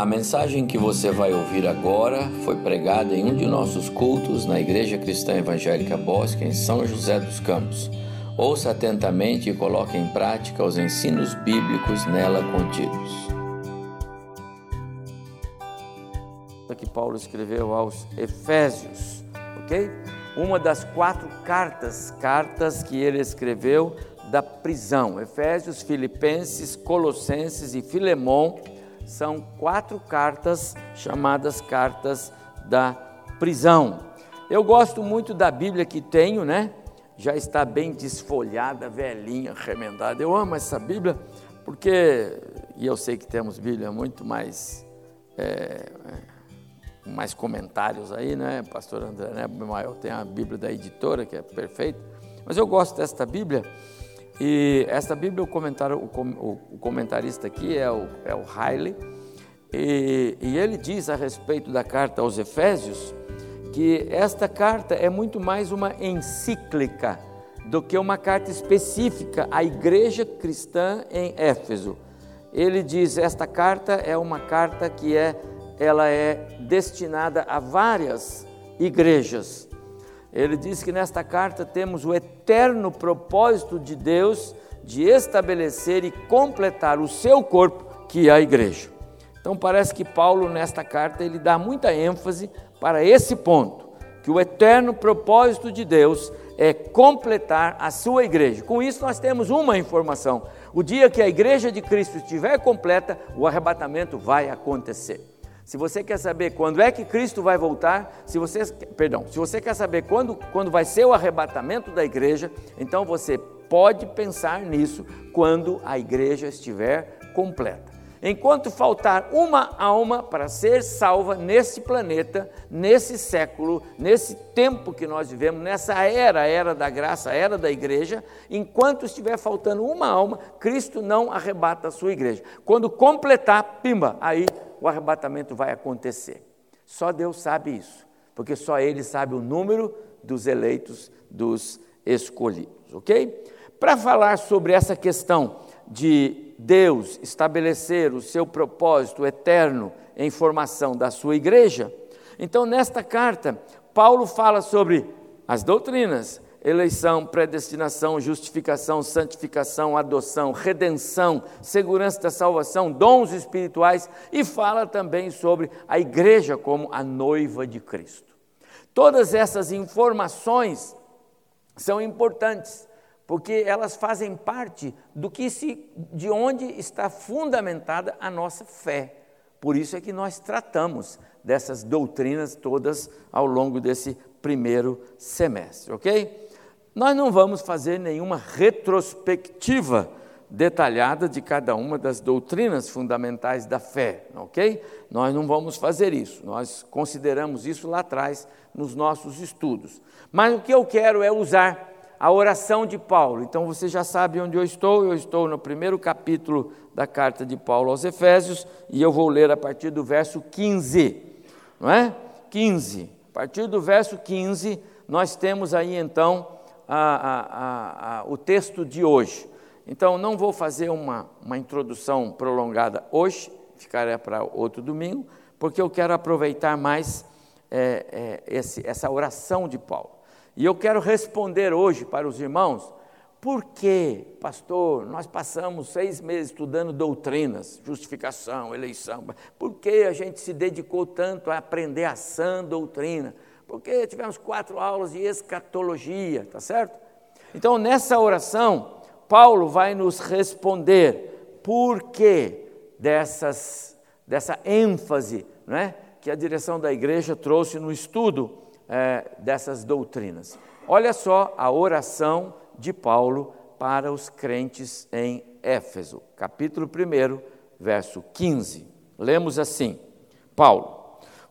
A mensagem que você vai ouvir agora foi pregada em um de nossos cultos na Igreja Cristã Evangélica Bosque, em São José dos Campos. Ouça atentamente e coloque em prática os ensinos bíblicos nela contidos. Que Paulo escreveu aos Efésios, ok? Uma das quatro cartas, cartas que ele escreveu da prisão. Efésios, Filipenses, Colossenses e Filemão são quatro cartas chamadas cartas da prisão. Eu gosto muito da Bíblia que tenho, né? Já está bem desfolhada, velhinha, remendada. Eu amo essa Bíblia porque, e eu sei que temos Bíblia muito mais, é, mais comentários aí, né? Pastor André né? Maior tem a Bíblia da editora, que é perfeita. Mas eu gosto desta Bíblia e esta Bíblia, o, comentário, o, comentarista aqui é o, é o Haile, e, e ele diz a respeito da carta aos Efésios que esta carta é muito mais uma encíclica do que uma carta específica à igreja cristã em Éfeso. Ele diz esta carta é uma carta que é ela é destinada a várias igrejas ele diz que nesta carta temos o eterno propósito de Deus de estabelecer e completar o seu corpo, que é a igreja. Então parece que Paulo nesta carta ele dá muita ênfase para esse ponto, que o eterno propósito de Deus é completar a sua igreja. Com isso nós temos uma informação: o dia que a igreja de Cristo estiver completa, o arrebatamento vai acontecer. Se você quer saber quando é que Cristo vai voltar, se você, perdão, se você quer saber quando, quando vai ser o arrebatamento da igreja, então você pode pensar nisso quando a igreja estiver completa. Enquanto faltar uma alma para ser salva nesse planeta, nesse século, nesse tempo que nós vivemos, nessa era, era da graça, era da igreja, enquanto estiver faltando uma alma, Cristo não arrebata a sua igreja. Quando completar, pimba, aí o arrebatamento vai acontecer. Só Deus sabe isso, porque só Ele sabe o número dos eleitos, dos escolhidos, ok? Para falar sobre essa questão de Deus estabelecer o seu propósito eterno em formação da sua igreja, então nesta carta, Paulo fala sobre as doutrinas, eleição, predestinação, justificação, santificação, adoção, redenção, segurança da salvação, dons espirituais e fala também sobre a igreja como a noiva de Cristo. Todas essas informações são importantes, porque elas fazem parte do que se de onde está fundamentada a nossa fé. Por isso é que nós tratamos dessas doutrinas todas ao longo desse primeiro semestre, OK? Nós não vamos fazer nenhuma retrospectiva detalhada de cada uma das doutrinas fundamentais da fé, ok? Nós não vamos fazer isso, nós consideramos isso lá atrás nos nossos estudos. Mas o que eu quero é usar a oração de Paulo. Então você já sabe onde eu estou, eu estou no primeiro capítulo da carta de Paulo aos Efésios e eu vou ler a partir do verso 15, não é? 15. A partir do verso 15, nós temos aí então a, a, a, o texto de hoje. Então, não vou fazer uma, uma introdução prolongada hoje, ficará para outro domingo, porque eu quero aproveitar mais é, é, esse, essa oração de Paulo. E eu quero responder hoje para os irmãos, por que, pastor, nós passamos seis meses estudando doutrinas, justificação, eleição, por que a gente se dedicou tanto a aprender a sã doutrina? porque tivemos quatro aulas de escatologia, tá certo? Então, nessa oração, Paulo vai nos responder por que dessa ênfase né, que a direção da igreja trouxe no estudo é, dessas doutrinas. Olha só a oração de Paulo para os crentes em Éfeso, capítulo 1, verso 15. Lemos assim: Paulo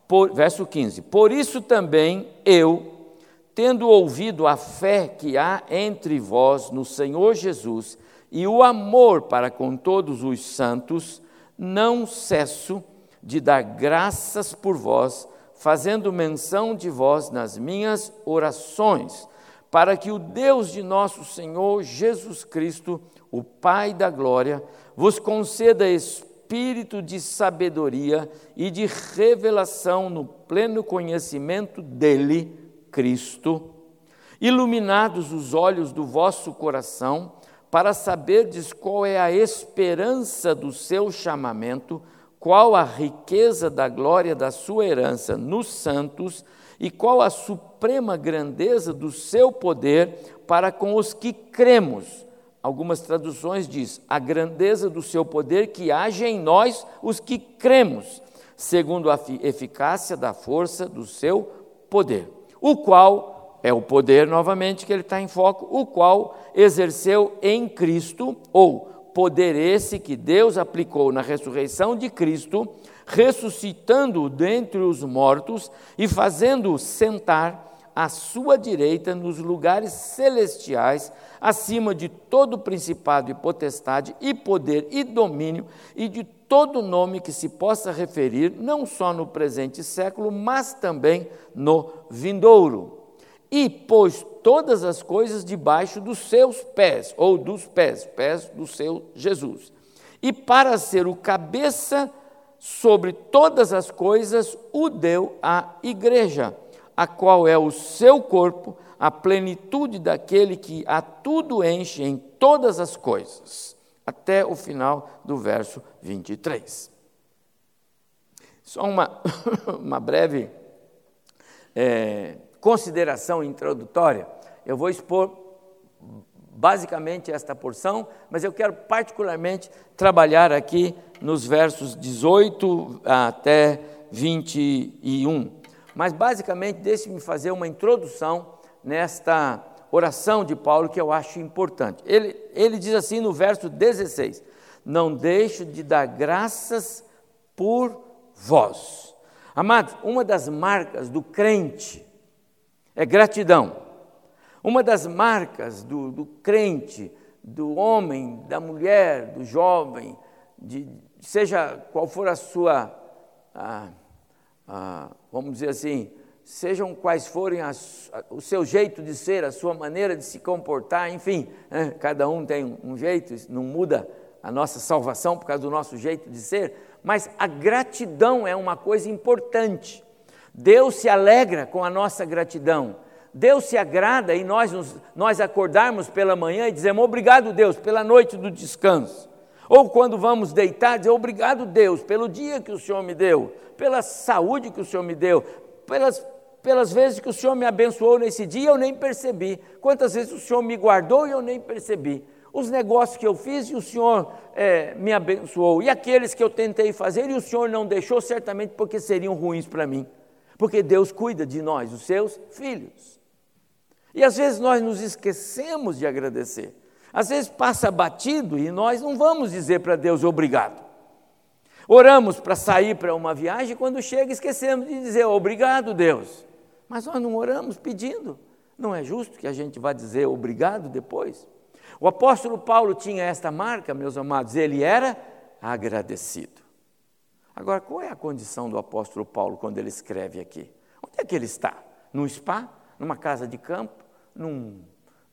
por, verso 15: Por isso também eu, tendo ouvido a fé que há entre vós no Senhor Jesus e o amor para com todos os santos, não cesso de dar graças por vós, fazendo menção de vós nas minhas orações, para que o Deus de nosso Senhor Jesus Cristo, o Pai da glória, vos conceda espírito de sabedoria e de revelação no pleno conhecimento dele, Cristo, iluminados os olhos do vosso coração, para saberdes qual é a esperança do seu chamamento, qual a riqueza da glória da sua herança nos santos e qual a suprema grandeza do seu poder para com os que cremos. Algumas traduções diz: a grandeza do seu poder que age em nós, os que cremos, segundo a eficácia da força do seu poder, o qual é o poder novamente que ele está em foco, o qual exerceu em Cristo, ou poder esse que Deus aplicou na ressurreição de Cristo, ressuscitando-o dentre os mortos e fazendo-o sentar à sua direita nos lugares celestiais, acima de todo principado e potestade e poder e domínio e de todo nome que se possa referir, não só no presente século, mas também no vindouro. E pôs todas as coisas debaixo dos seus pés, ou dos pés, pés do seu Jesus. E para ser o cabeça sobre todas as coisas, o deu à igreja, a qual é o seu corpo, a plenitude daquele que a tudo enche em todas as coisas. Até o final do verso 23. Só uma, uma breve é, consideração introdutória. Eu vou expor basicamente esta porção, mas eu quero particularmente trabalhar aqui nos versos 18 até 21. Mas basicamente, deixe-me fazer uma introdução nesta oração de Paulo que eu acho importante. Ele, ele diz assim no verso 16: Não deixo de dar graças por vós. Amados, uma das marcas do crente é gratidão. Uma das marcas do, do crente, do homem, da mulher, do jovem, de, seja qual for a sua, vamos dizer assim, sejam quais forem as, o seu jeito de ser, a sua maneira de se comportar, enfim, né? cada um tem um jeito, não muda a nossa salvação por causa do nosso jeito de ser, mas a gratidão é uma coisa importante. Deus se alegra com a nossa gratidão. Deus se agrada em nós, nós acordarmos pela manhã e dizemos obrigado, Deus, pela noite do descanso. Ou quando vamos deitar, dizer obrigado, Deus, pelo dia que o Senhor me deu, pela saúde que o Senhor me deu, pelas, pelas vezes que o Senhor me abençoou nesse dia, eu nem percebi. Quantas vezes o Senhor me guardou e eu nem percebi. Os negócios que eu fiz e o Senhor é, me abençoou. E aqueles que eu tentei fazer e o Senhor não deixou, certamente porque seriam ruins para mim. Porque Deus cuida de nós, os seus filhos. E às vezes nós nos esquecemos de agradecer. Às vezes passa batido e nós não vamos dizer para Deus obrigado. Oramos para sair para uma viagem e quando chega esquecemos de dizer obrigado, Deus. Mas nós não oramos pedindo. Não é justo que a gente vá dizer obrigado depois? O apóstolo Paulo tinha esta marca, meus amados, ele era agradecido. Agora, qual é a condição do apóstolo Paulo quando ele escreve aqui? Onde é que ele está? No spa? numa casa de campo, num,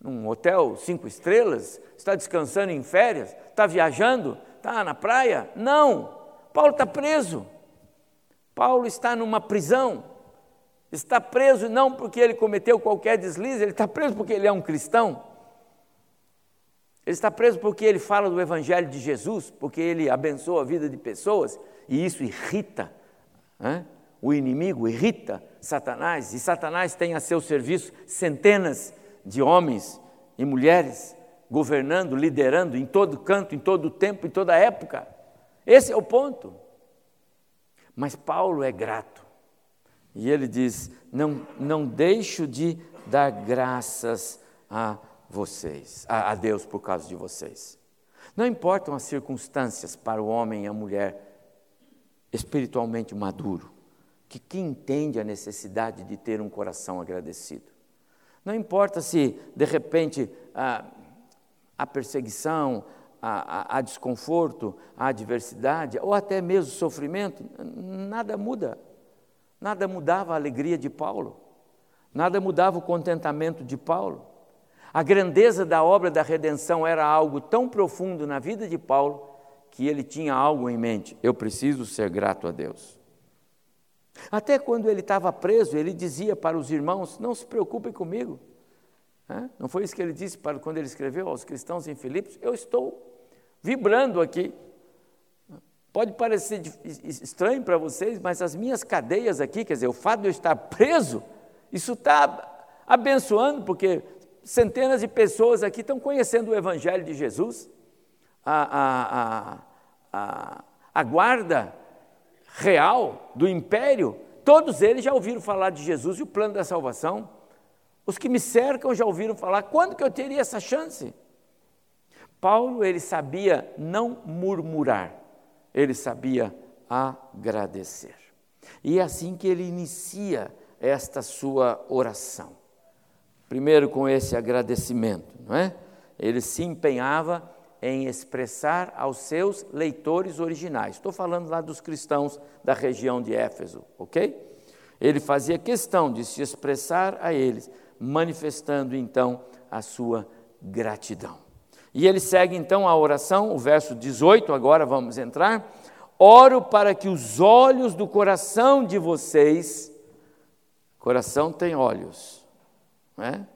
num hotel cinco estrelas, está descansando em férias, está viajando, está na praia? Não, Paulo está preso. Paulo está numa prisão. Está preso não porque ele cometeu qualquer deslize, ele está preso porque ele é um cristão. Ele está preso porque ele fala do Evangelho de Jesus, porque ele abençoa a vida de pessoas, e isso irrita né? o inimigo, irrita Satanás, e Satanás tem a seu serviço centenas de homens e mulheres governando, liderando em todo canto, em todo tempo, em toda época. Esse é o ponto. Mas Paulo é grato. E ele diz: Não, não deixo de dar graças a vocês, a, a Deus por causa de vocês. Não importam as circunstâncias para o homem e a mulher espiritualmente maduro que, que entende a necessidade de ter um coração agradecido. Não importa se, de repente, a, a perseguição, a, a, a, desconforto, a adversidade, ou até mesmo o sofrimento, nada muda. Nada mudava a alegria de Paulo, nada mudava o contentamento de Paulo. A grandeza da obra da redenção era algo tão profundo na vida de Paulo que ele tinha algo em mente: eu preciso ser grato a Deus. Até quando ele estava preso, ele dizia para os irmãos: não se preocupem comigo. Não foi isso que ele disse para quando ele escreveu aos cristãos em Filipos? Eu estou vibrando aqui. Pode parecer estranho para vocês, mas as minhas cadeias aqui, quer dizer, o fato de eu estar preso, isso está abençoando, porque centenas de pessoas aqui estão conhecendo o Evangelho de Jesus. A, a, a guarda real do império, todos eles já ouviram falar de Jesus e o plano da salvação. Os que me cercam já ouviram falar. Quando que eu teria essa chance? Paulo, ele sabia não murmurar, ele sabia agradecer. E é assim que ele inicia esta sua oração. Primeiro com esse agradecimento, não é? Ele se empenhava em expressar aos seus leitores originais. Estou falando lá dos cristãos da região de Éfeso, ok? Ele fazia questão de se expressar a eles, manifestando então a sua gratidão. E ele segue então a oração, o verso 18, agora vamos entrar. Oro para que os olhos do coração de vocês, coração tem olhos, não é?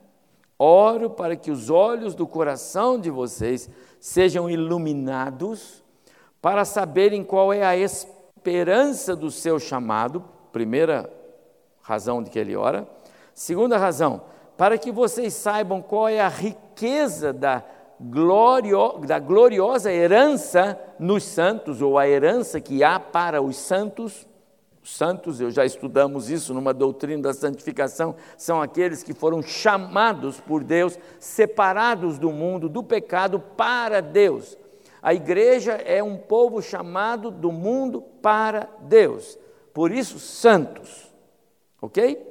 Oro para que os olhos do coração de vocês sejam iluminados para saberem qual é a esperança do seu chamado, primeira razão de que ele ora. Segunda razão, para que vocês saibam qual é a riqueza da, glorio, da gloriosa herança nos santos, ou a herança que há para os santos. Os santos, eu já estudamos isso numa doutrina da santificação, são aqueles que foram chamados por Deus, separados do mundo, do pecado, para Deus. A igreja é um povo chamado do mundo para Deus, por isso, santos, ok?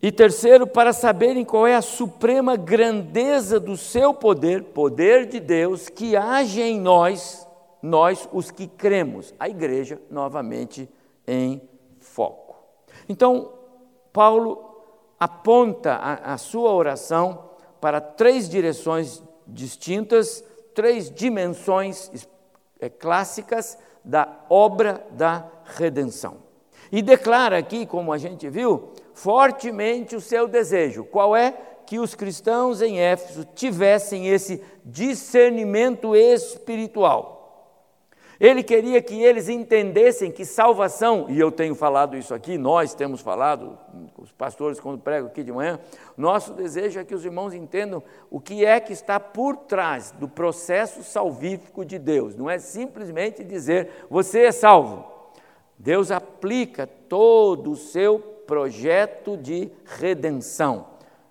E terceiro, para saberem qual é a suprema grandeza do seu poder, poder de Deus, que age em nós nós os que cremos, a igreja novamente em foco. Então, Paulo aponta a, a sua oração para três direções distintas, três dimensões é, clássicas da obra da redenção. E declara aqui, como a gente viu, fortemente o seu desejo. Qual é? Que os cristãos em Éfeso tivessem esse discernimento espiritual ele queria que eles entendessem que salvação, e eu tenho falado isso aqui, nós temos falado, os pastores quando pregam aqui de manhã, nosso desejo é que os irmãos entendam o que é que está por trás do processo salvífico de Deus. Não é simplesmente dizer você é salvo. Deus aplica todo o seu projeto de redenção.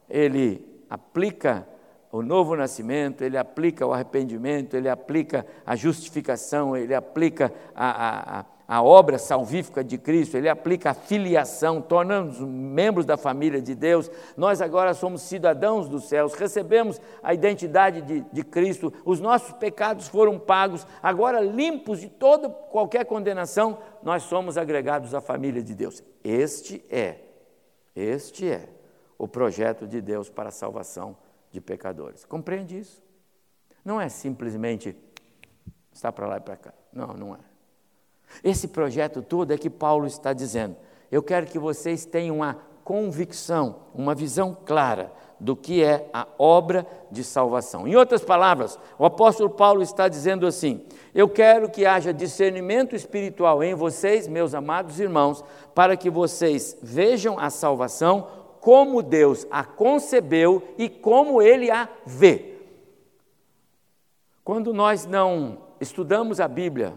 Ele aplica o novo nascimento, ele aplica o arrependimento, ele aplica a justificação, ele aplica a, a, a obra salvífica de Cristo, ele aplica a filiação, tornando-nos membros da família de Deus. Nós agora somos cidadãos dos céus, recebemos a identidade de, de Cristo, os nossos pecados foram pagos, agora limpos de toda qualquer condenação, nós somos agregados à família de Deus. Este é, este é o projeto de Deus para a salvação de pecadores. Compreende isso? Não é simplesmente está para lá e para cá. Não, não é. Esse projeto todo é que Paulo está dizendo. Eu quero que vocês tenham uma convicção, uma visão clara do que é a obra de salvação. Em outras palavras, o apóstolo Paulo está dizendo assim: Eu quero que haja discernimento espiritual em vocês, meus amados irmãos, para que vocês vejam a salvação como Deus a concebeu e como ele a vê. Quando nós não estudamos a Bíblia,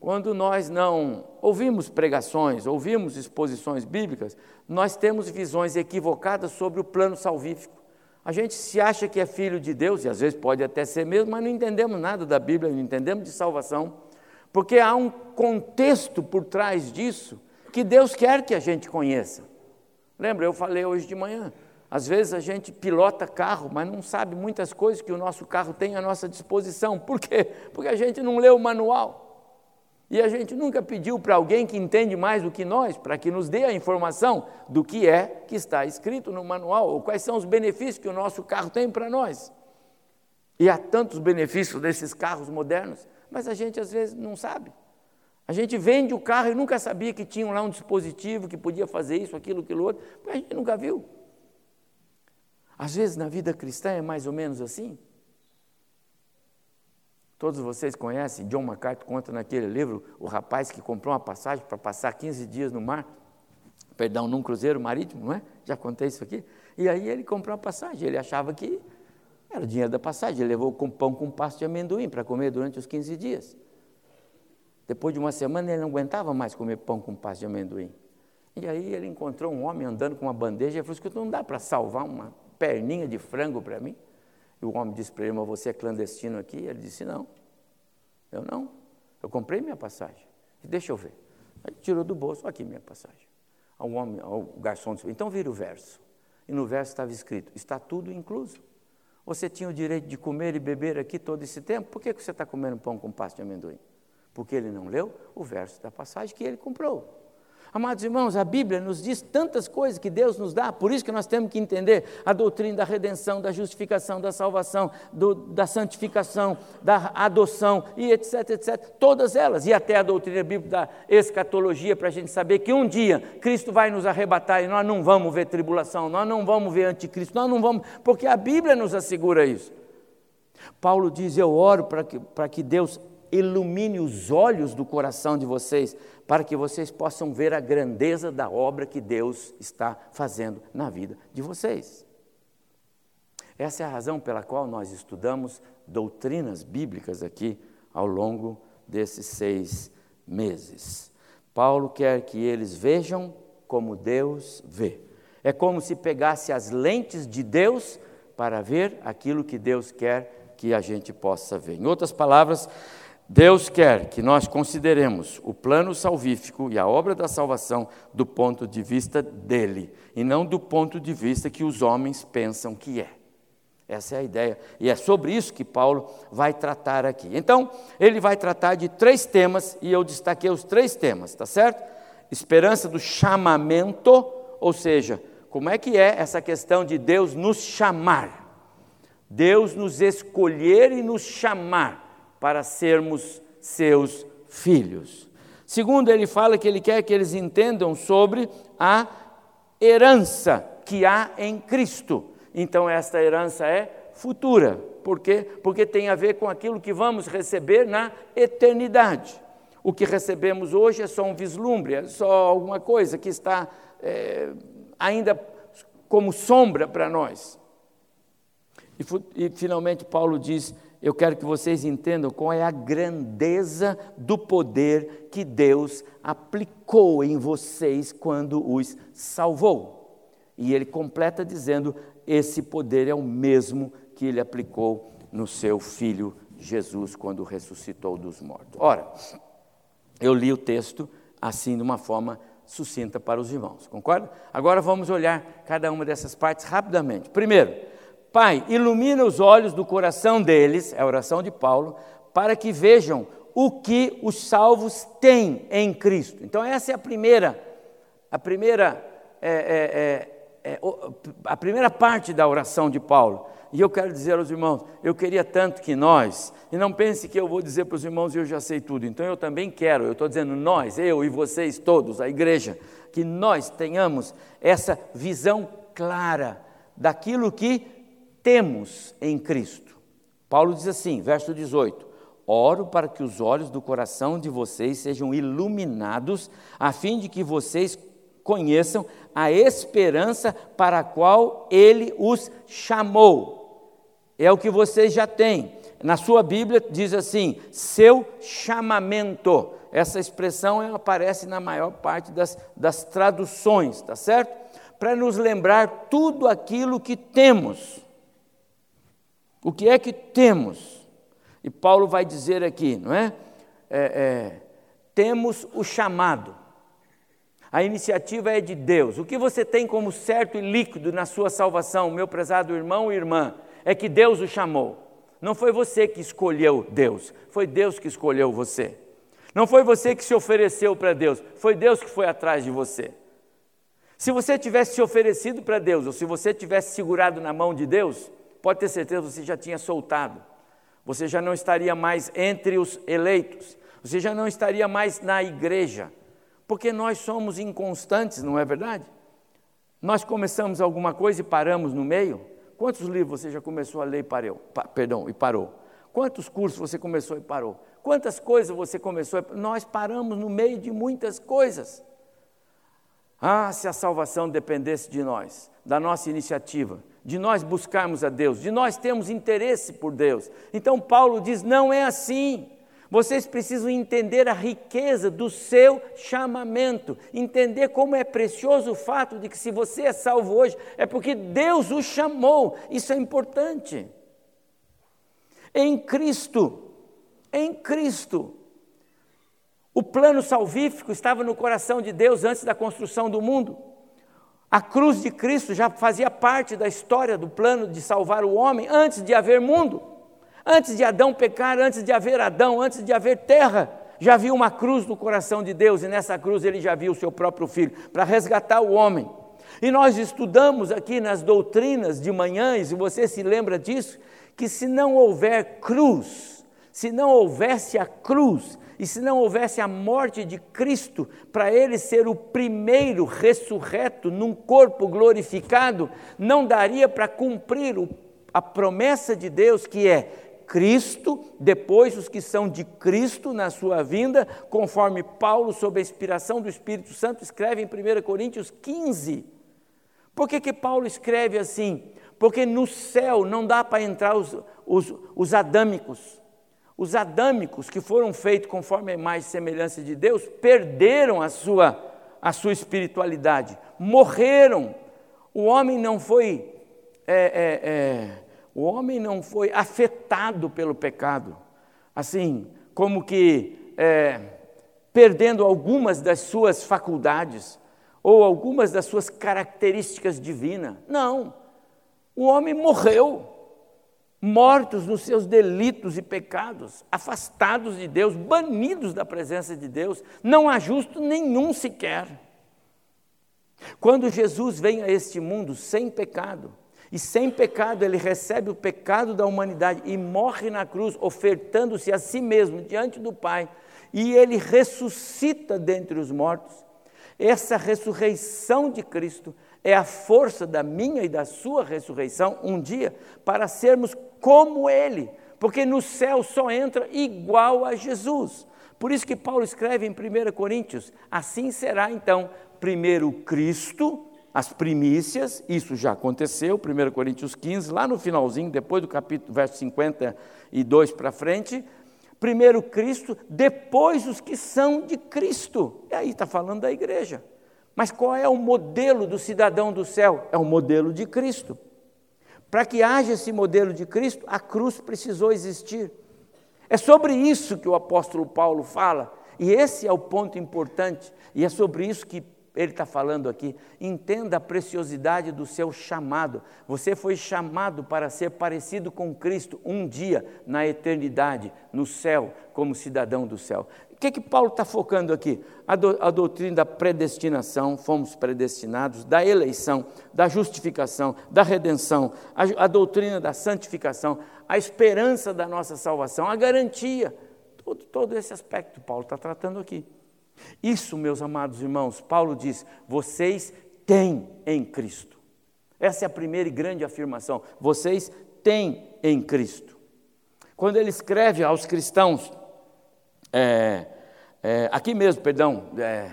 quando nós não ouvimos pregações, ouvimos exposições bíblicas, nós temos visões equivocadas sobre o plano salvífico. A gente se acha que é filho de Deus, e às vezes pode até ser mesmo, mas não entendemos nada da Bíblia, não entendemos de salvação, porque há um contexto por trás disso que Deus quer que a gente conheça. Lembra, eu falei hoje de manhã. Às vezes a gente pilota carro, mas não sabe muitas coisas que o nosso carro tem à nossa disposição. Por quê? Porque a gente não leu o manual. E a gente nunca pediu para alguém que entende mais do que nós, para que nos dê a informação do que é que está escrito no manual, ou quais são os benefícios que o nosso carro tem para nós. E há tantos benefícios desses carros modernos, mas a gente às vezes não sabe. A gente vende o carro e nunca sabia que tinha lá um dispositivo que podia fazer isso, aquilo, aquilo outro, a gente nunca viu. Às vezes na vida cristã é mais ou menos assim. Todos vocês conhecem, John MacArthur conta naquele livro, o rapaz que comprou uma passagem para passar 15 dias no mar, perdão, num cruzeiro marítimo, não é? Já contei isso aqui. E aí ele comprou uma passagem, ele achava que era o dinheiro da passagem, ele levou com pão com pasto de amendoim para comer durante os 15 dias. Depois de uma semana ele não aguentava mais comer pão com pasto de amendoim. E aí ele encontrou um homem andando com uma bandeja e falou: que não dá para salvar uma perninha de frango para mim? E o homem disse para ele, mas você é clandestino aqui? Ele disse, não, eu não, eu comprei minha passagem. Deixa eu ver. Aí tirou do bolso, aqui minha passagem. O homem, garçom disse, então vira o verso. E no verso estava escrito, está tudo incluso. Você tinha o direito de comer e beber aqui todo esse tempo, por que você está comendo pão com pasta de amendoim? Porque ele não leu o verso da passagem que ele comprou. Amados irmãos, a Bíblia nos diz tantas coisas que Deus nos dá, por isso que nós temos que entender a doutrina da redenção, da justificação, da salvação, do, da santificação, da adoção e etc, etc. Todas elas, e até a doutrina bíblica da escatologia, para a gente saber que um dia Cristo vai nos arrebatar e nós não vamos ver tribulação, nós não vamos ver anticristo, nós não vamos, porque a Bíblia nos assegura isso. Paulo diz: Eu oro para que, para que Deus ilumine os olhos do coração de vocês, para que vocês possam ver a grandeza da obra que Deus está fazendo na vida de vocês. Essa é a razão pela qual nós estudamos doutrinas bíblicas aqui ao longo desses seis meses. Paulo quer que eles vejam como Deus vê. É como se pegasse as lentes de Deus para ver aquilo que Deus quer que a gente possa ver. Em outras palavras, Deus quer que nós consideremos o plano salvífico e a obra da salvação do ponto de vista dele, e não do ponto de vista que os homens pensam que é. Essa é a ideia. E é sobre isso que Paulo vai tratar aqui. Então, ele vai tratar de três temas, e eu destaquei os três temas, tá certo? Esperança do chamamento, ou seja, como é que é essa questão de Deus nos chamar? Deus nos escolher e nos chamar para sermos seus filhos. Segundo, ele fala que ele quer que eles entendam sobre a herança que há em Cristo. Então, esta herança é futura. Por quê? Porque tem a ver com aquilo que vamos receber na eternidade. O que recebemos hoje é só um vislumbre, é só alguma coisa que está é, ainda como sombra para nós. E, e finalmente Paulo diz eu quero que vocês entendam qual é a grandeza do poder que Deus aplicou em vocês quando os salvou. E ele completa dizendo: esse poder é o mesmo que ele aplicou no seu filho Jesus quando ressuscitou dos mortos. Ora, eu li o texto assim de uma forma sucinta para os irmãos, concorda? Agora vamos olhar cada uma dessas partes rapidamente. Primeiro, Pai, ilumina os olhos do coração deles, é a oração de Paulo, para que vejam o que os salvos têm em Cristo. Então essa é a primeira, a primeira, é, é, é, é a primeira parte da oração de Paulo. E eu quero dizer aos irmãos, eu queria tanto que nós, e não pense que eu vou dizer para os irmãos eu já sei tudo, então eu também quero, eu estou dizendo nós, eu e vocês todos, a igreja, que nós tenhamos essa visão clara daquilo que temos em Cristo. Paulo diz assim, verso 18: Oro para que os olhos do coração de vocês sejam iluminados, a fim de que vocês conheçam a esperança para a qual ele os chamou. É o que vocês já têm. Na sua Bíblia diz assim: seu chamamento. Essa expressão aparece na maior parte das, das traduções, tá certo? Para nos lembrar tudo aquilo que temos. O que é que temos? E Paulo vai dizer aqui, não é? é, é temos o chamado. A iniciativa é de Deus. O que você tem como certo e líquido na sua salvação, meu prezado irmão e irmã, é que Deus o chamou. Não foi você que escolheu Deus, foi Deus que escolheu você. Não foi você que se ofereceu para Deus, foi Deus que foi atrás de você. Se você tivesse se oferecido para Deus, ou se você tivesse segurado na mão de Deus, pode ter certeza, você já tinha soltado. Você já não estaria mais entre os eleitos. Você já não estaria mais na igreja. Porque nós somos inconstantes, não é verdade? Nós começamos alguma coisa e paramos no meio. Quantos livros você já começou a ler e parou? Pa, perdão, e parou? Quantos cursos você começou e parou? Quantas coisas você começou Nós paramos no meio de muitas coisas. Ah, se a salvação dependesse de nós, da nossa iniciativa, de nós buscarmos a Deus, de nós termos interesse por Deus. Então Paulo diz: não é assim. Vocês precisam entender a riqueza do seu chamamento, entender como é precioso o fato de que se você é salvo hoje, é porque Deus o chamou. Isso é importante. Em Cristo, em Cristo. O plano salvífico estava no coração de Deus antes da construção do mundo. A cruz de Cristo já fazia parte da história do plano de salvar o homem antes de haver mundo. Antes de Adão pecar, antes de haver Adão, antes de haver terra, já viu uma cruz no coração de Deus e nessa cruz ele já viu o seu próprio filho para resgatar o homem. E nós estudamos aqui nas doutrinas de manhãs, e você se lembra disso, que se não houver cruz, se não houvesse a cruz, e se não houvesse a morte de Cristo, para ele ser o primeiro ressurreto num corpo glorificado, não daria para cumprir a promessa de Deus que é Cristo, depois os que são de Cristo na sua vinda, conforme Paulo, sob a inspiração do Espírito Santo, escreve em 1 Coríntios 15. Por que, que Paulo escreve assim? Porque no céu não dá para entrar os, os, os adâmicos, os adâmicos, que foram feitos conforme a imagem e semelhança de Deus, perderam a sua, a sua espiritualidade, morreram. O homem não foi, é, é, é, o homem não foi afetado pelo pecado, assim, como que é, perdendo algumas das suas faculdades ou algumas das suas características divinas. Não, o homem morreu mortos nos seus delitos e pecados, afastados de Deus, banidos da presença de Deus, não há justo nenhum sequer. Quando Jesus vem a este mundo sem pecado, e sem pecado ele recebe o pecado da humanidade e morre na cruz, ofertando-se a si mesmo diante do Pai, e ele ressuscita dentre os mortos. Essa ressurreição de Cristo é a força da minha e da sua ressurreição um dia para sermos como Ele, porque no céu só entra igual a Jesus. Por isso que Paulo escreve em 1 Coríntios: assim será então, primeiro Cristo, as primícias, isso já aconteceu, 1 Coríntios 15, lá no finalzinho, depois do capítulo, verso 52 para frente, primeiro Cristo, depois os que são de Cristo. E aí está falando da igreja. Mas qual é o modelo do cidadão do céu? É o modelo de Cristo. Para que haja esse modelo de Cristo, a cruz precisou existir. É sobre isso que o apóstolo Paulo fala, e esse é o ponto importante, e é sobre isso que ele está falando aqui. Entenda a preciosidade do seu chamado. Você foi chamado para ser parecido com Cristo um dia na eternidade, no céu, como cidadão do céu que, que Paulo está focando aqui? A, do, a doutrina da predestinação, fomos predestinados, da eleição, da justificação, da redenção, a, a doutrina da santificação, a esperança da nossa salvação, a garantia, todo, todo esse aspecto Paulo está tratando aqui. Isso, meus amados irmãos, Paulo diz: vocês têm em Cristo. Essa é a primeira e grande afirmação. Vocês têm em Cristo. Quando ele escreve aos cristãos, é, é, aqui mesmo, perdão, é,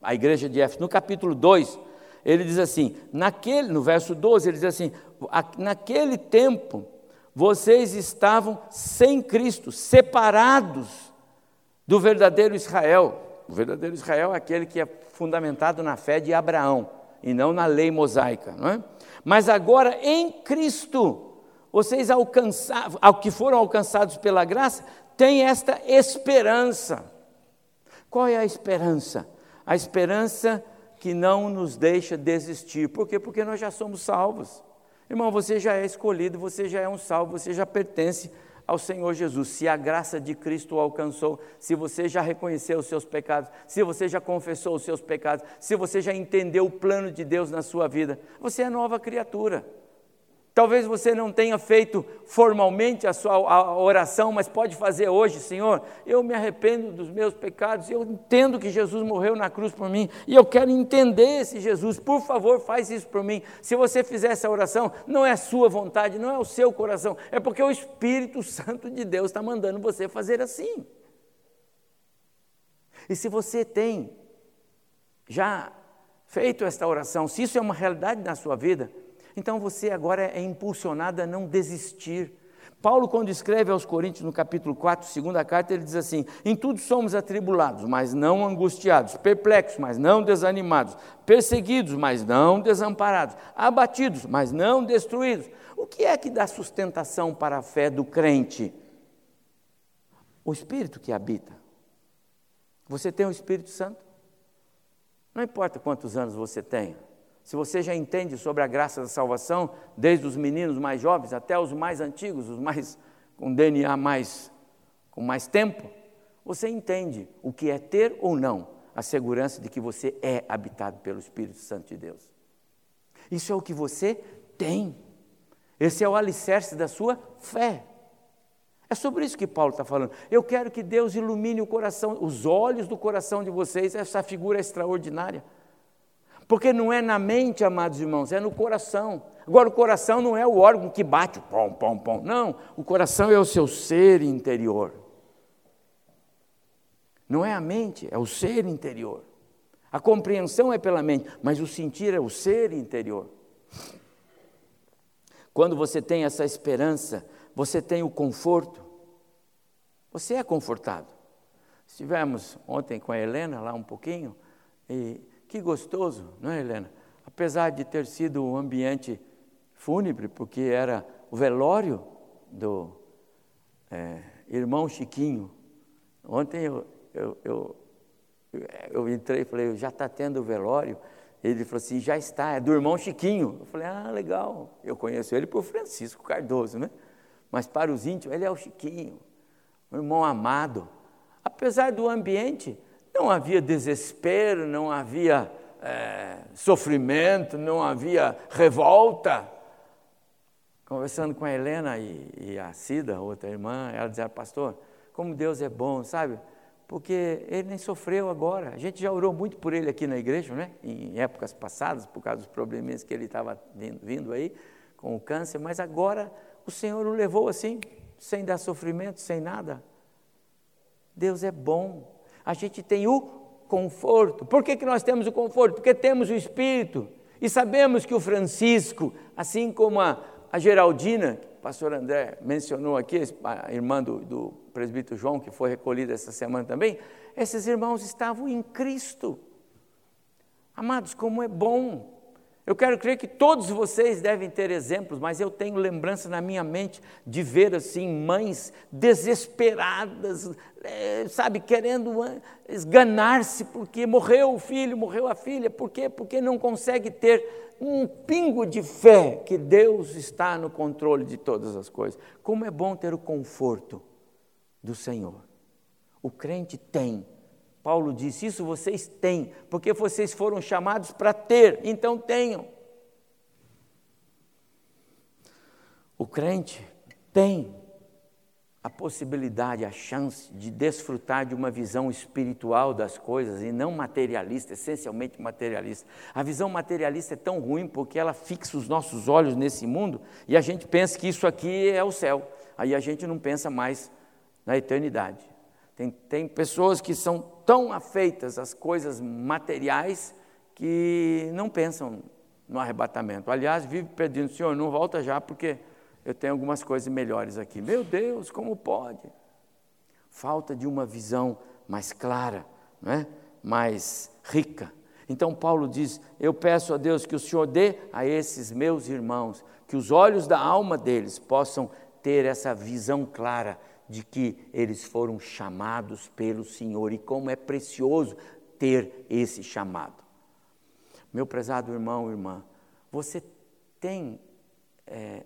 a igreja de Éfeso, no capítulo 2, ele diz assim, naquele, no verso 12, ele diz assim, naquele tempo vocês estavam sem Cristo, separados do verdadeiro Israel. O verdadeiro Israel é aquele que é fundamentado na fé de Abraão e não na lei mosaica, não é? Mas agora em Cristo, vocês alcançaram, ao que foram alcançados pela graça, tem esta esperança. Qual é a esperança? A esperança que não nos deixa desistir. Por quê? Porque nós já somos salvos. Irmão, você já é escolhido, você já é um salvo, você já pertence ao Senhor Jesus. Se a graça de Cristo o alcançou, se você já reconheceu os seus pecados, se você já confessou os seus pecados, se você já entendeu o plano de Deus na sua vida, você é nova criatura. Talvez você não tenha feito formalmente a sua oração, mas pode fazer hoje, Senhor. Eu me arrependo dos meus pecados, eu entendo que Jesus morreu na cruz por mim e eu quero entender esse Jesus. Por favor, faz isso por mim. Se você fizer essa oração, não é a sua vontade, não é o seu coração, é porque o Espírito Santo de Deus está mandando você fazer assim. E se você tem já feito esta oração, se isso é uma realidade na sua vida, então você agora é impulsionado a não desistir. Paulo, quando escreve aos Coríntios, no capítulo 4, segunda carta, ele diz assim: Em tudo somos atribulados, mas não angustiados, perplexos, mas não desanimados, perseguidos, mas não desamparados, abatidos, mas não destruídos. O que é que dá sustentação para a fé do crente? O Espírito que habita. Você tem o Espírito Santo? Não importa quantos anos você tenha. Se você já entende sobre a graça da salvação, desde os meninos mais jovens até os mais antigos, os mais com DNA mais com mais tempo, você entende o que é ter ou não a segurança de que você é habitado pelo Espírito Santo de Deus. Isso é o que você tem. Esse é o alicerce da sua fé. É sobre isso que Paulo está falando. Eu quero que Deus ilumine o coração, os olhos do coração de vocês, essa figura extraordinária. Porque não é na mente, amados irmãos, é no coração. Agora, o coração não é o órgão que bate, pom, pom, pom. Não, o coração é o seu ser interior. Não é a mente, é o ser interior. A compreensão é pela mente, mas o sentir é o ser interior. Quando você tem essa esperança, você tem o conforto, você é confortado. Estivemos ontem com a Helena lá um pouquinho, e que gostoso, não é, Helena? Apesar de ter sido um ambiente fúnebre, porque era o velório do é, irmão Chiquinho. Ontem eu, eu, eu, eu entrei e falei, já está tendo o velório? Ele falou assim, já está, é do irmão Chiquinho. Eu falei, ah, legal. Eu conheço ele por Francisco Cardoso, né? Mas para os íntimos, ele é o Chiquinho, um irmão amado. Apesar do ambiente, não havia desespero, não havia é, sofrimento, não havia revolta. Conversando com a Helena e, e a Cida, outra irmã, ela dizia, pastor, como Deus é bom, sabe? Porque ele nem sofreu agora. A gente já orou muito por ele aqui na igreja, né? em épocas passadas, por causa dos probleminhas que ele estava vindo aí com o câncer, mas agora o Senhor o levou assim, sem dar sofrimento, sem nada. Deus é bom a gente tem o conforto. Por que, que nós temos o conforto? Porque temos o Espírito. E sabemos que o Francisco, assim como a, a Geraldina, que o pastor André mencionou aqui, a irmã do, do presbítero João, que foi recolhida essa semana também, esses irmãos estavam em Cristo. Amados, como é bom eu quero crer que todos vocês devem ter exemplos, mas eu tenho lembrança na minha mente de ver assim mães desesperadas, é, sabe, querendo esganar-se porque morreu o filho, morreu a filha, por quê? Porque não consegue ter um pingo de fé que Deus está no controle de todas as coisas. Como é bom ter o conforto do Senhor. O crente tem Paulo disse: Isso vocês têm, porque vocês foram chamados para ter, então tenham. O crente tem a possibilidade, a chance de desfrutar de uma visão espiritual das coisas e não materialista, essencialmente materialista. A visão materialista é tão ruim porque ela fixa os nossos olhos nesse mundo e a gente pensa que isso aqui é o céu. Aí a gente não pensa mais na eternidade. Tem, tem pessoas que são tão afeitas às coisas materiais que não pensam no arrebatamento. Aliás, vive pedindo, Senhor, não volta já porque eu tenho algumas coisas melhores aqui. Meu Deus, como pode? Falta de uma visão mais clara, não é? mais rica. Então Paulo diz: Eu peço a Deus que o Senhor dê a esses meus irmãos, que os olhos da alma deles possam ter essa visão clara de que eles foram chamados pelo Senhor e como é precioso ter esse chamado. Meu prezado irmão, irmã, você tem, é,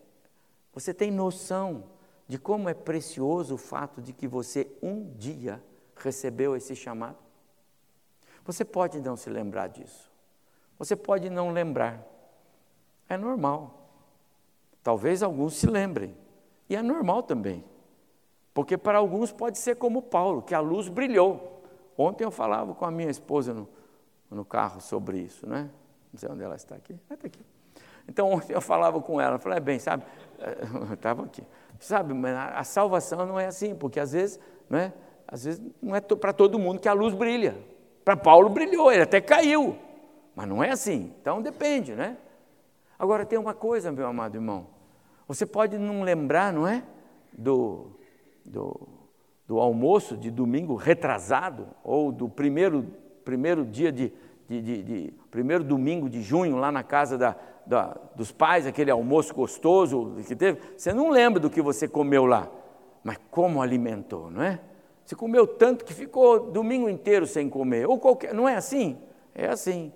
você tem noção de como é precioso o fato de que você um dia recebeu esse chamado? Você pode não se lembrar disso. Você pode não lembrar. É normal. Talvez alguns se lembrem. E é normal também. Porque para alguns pode ser como Paulo, que a luz brilhou. Ontem eu falava com a minha esposa no, no carro sobre isso, né? Não sei onde ela está aqui. Está aqui. Então ontem eu falava com ela, falei, é bem, sabe, estava aqui. Sabe, a salvação não é assim, porque às vezes, né, às vezes não é para todo mundo que a luz brilha. Para Paulo brilhou, ele até caiu. Mas não é assim. Então depende, né? Agora tem uma coisa, meu amado irmão. Você pode não lembrar, não é? Do, do, do almoço de domingo retrasado, ou do primeiro, primeiro dia de, de, de, de primeiro domingo de junho, lá na casa da, da, dos pais, aquele almoço gostoso que teve. Você não lembra do que você comeu lá, mas como alimentou, não é? Você comeu tanto que ficou domingo inteiro sem comer. Ou qualquer, não é assim? É assim.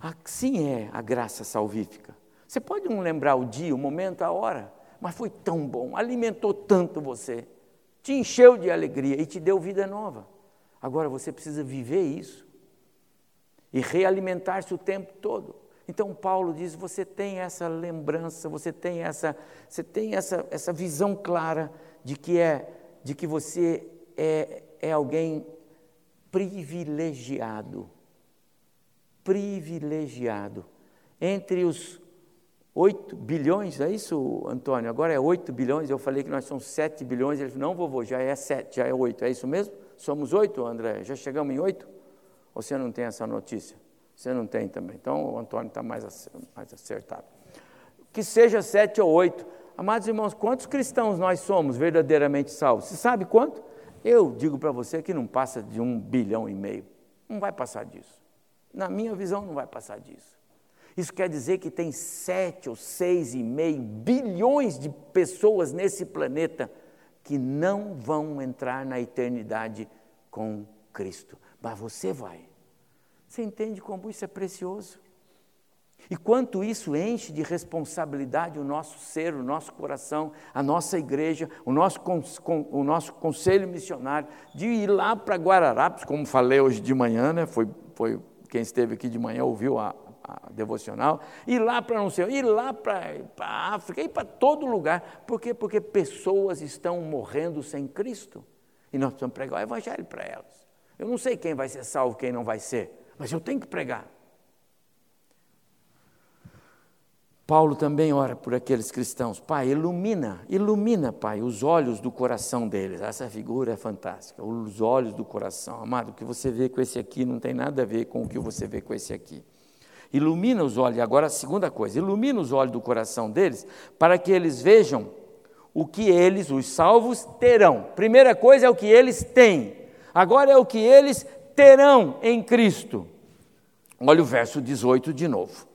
Assim é a graça salvífica. Você pode não lembrar o dia, o momento, a hora, mas foi tão bom, alimentou tanto você, te encheu de alegria e te deu vida nova. Agora você precisa viver isso e realimentar-se o tempo todo. Então Paulo diz: você tem essa lembrança, você tem essa, você tem essa, essa visão clara de que é de que você é, é alguém privilegiado. Privilegiado. Entre os 8 bilhões, é isso, Antônio? Agora é 8 bilhões, eu falei que nós somos 7 bilhões, ele falou, não, vovô, já é 7, já é 8, é isso mesmo? Somos 8, André? Já chegamos em 8? Ou você não tem essa notícia? Você não tem também. Então o Antônio está mais, acertado. Que seja 7 ou 8, Amados irmãos, quantos cristãos nós somos verdadeiramente salvos? Você sabe quanto? Eu digo para você que não passa de um bilhão e meio. Não vai passar disso. Na minha visão, não vai passar disso. Isso quer dizer que tem sete ou seis e meio bilhões de pessoas nesse planeta que não vão entrar na eternidade com Cristo. Mas você vai. Você entende como isso é precioso? E quanto isso enche de responsabilidade o nosso ser, o nosso coração, a nossa igreja, o nosso, o nosso conselho missionário, de ir lá para Guararapes, como falei hoje de manhã, né? foi, foi quem esteve aqui de manhã ouviu a devocional, ir lá para não sei, ir lá para a África, ir para todo lugar. Por quê? Porque pessoas estão morrendo sem Cristo. E nós precisamos pregar o Evangelho para elas. Eu não sei quem vai ser salvo, quem não vai ser, mas eu tenho que pregar. Paulo também ora por aqueles cristãos. Pai, ilumina, ilumina, Pai, os olhos do coração deles. Essa figura é fantástica. Os olhos do coração. Amado, o que você vê com esse aqui não tem nada a ver com o que você vê com esse aqui. Ilumina os olhos. Agora, a segunda coisa, ilumina os olhos do coração deles para que eles vejam o que eles, os salvos, terão. Primeira coisa é o que eles têm. Agora é o que eles terão em Cristo. Olha o verso 18 de novo.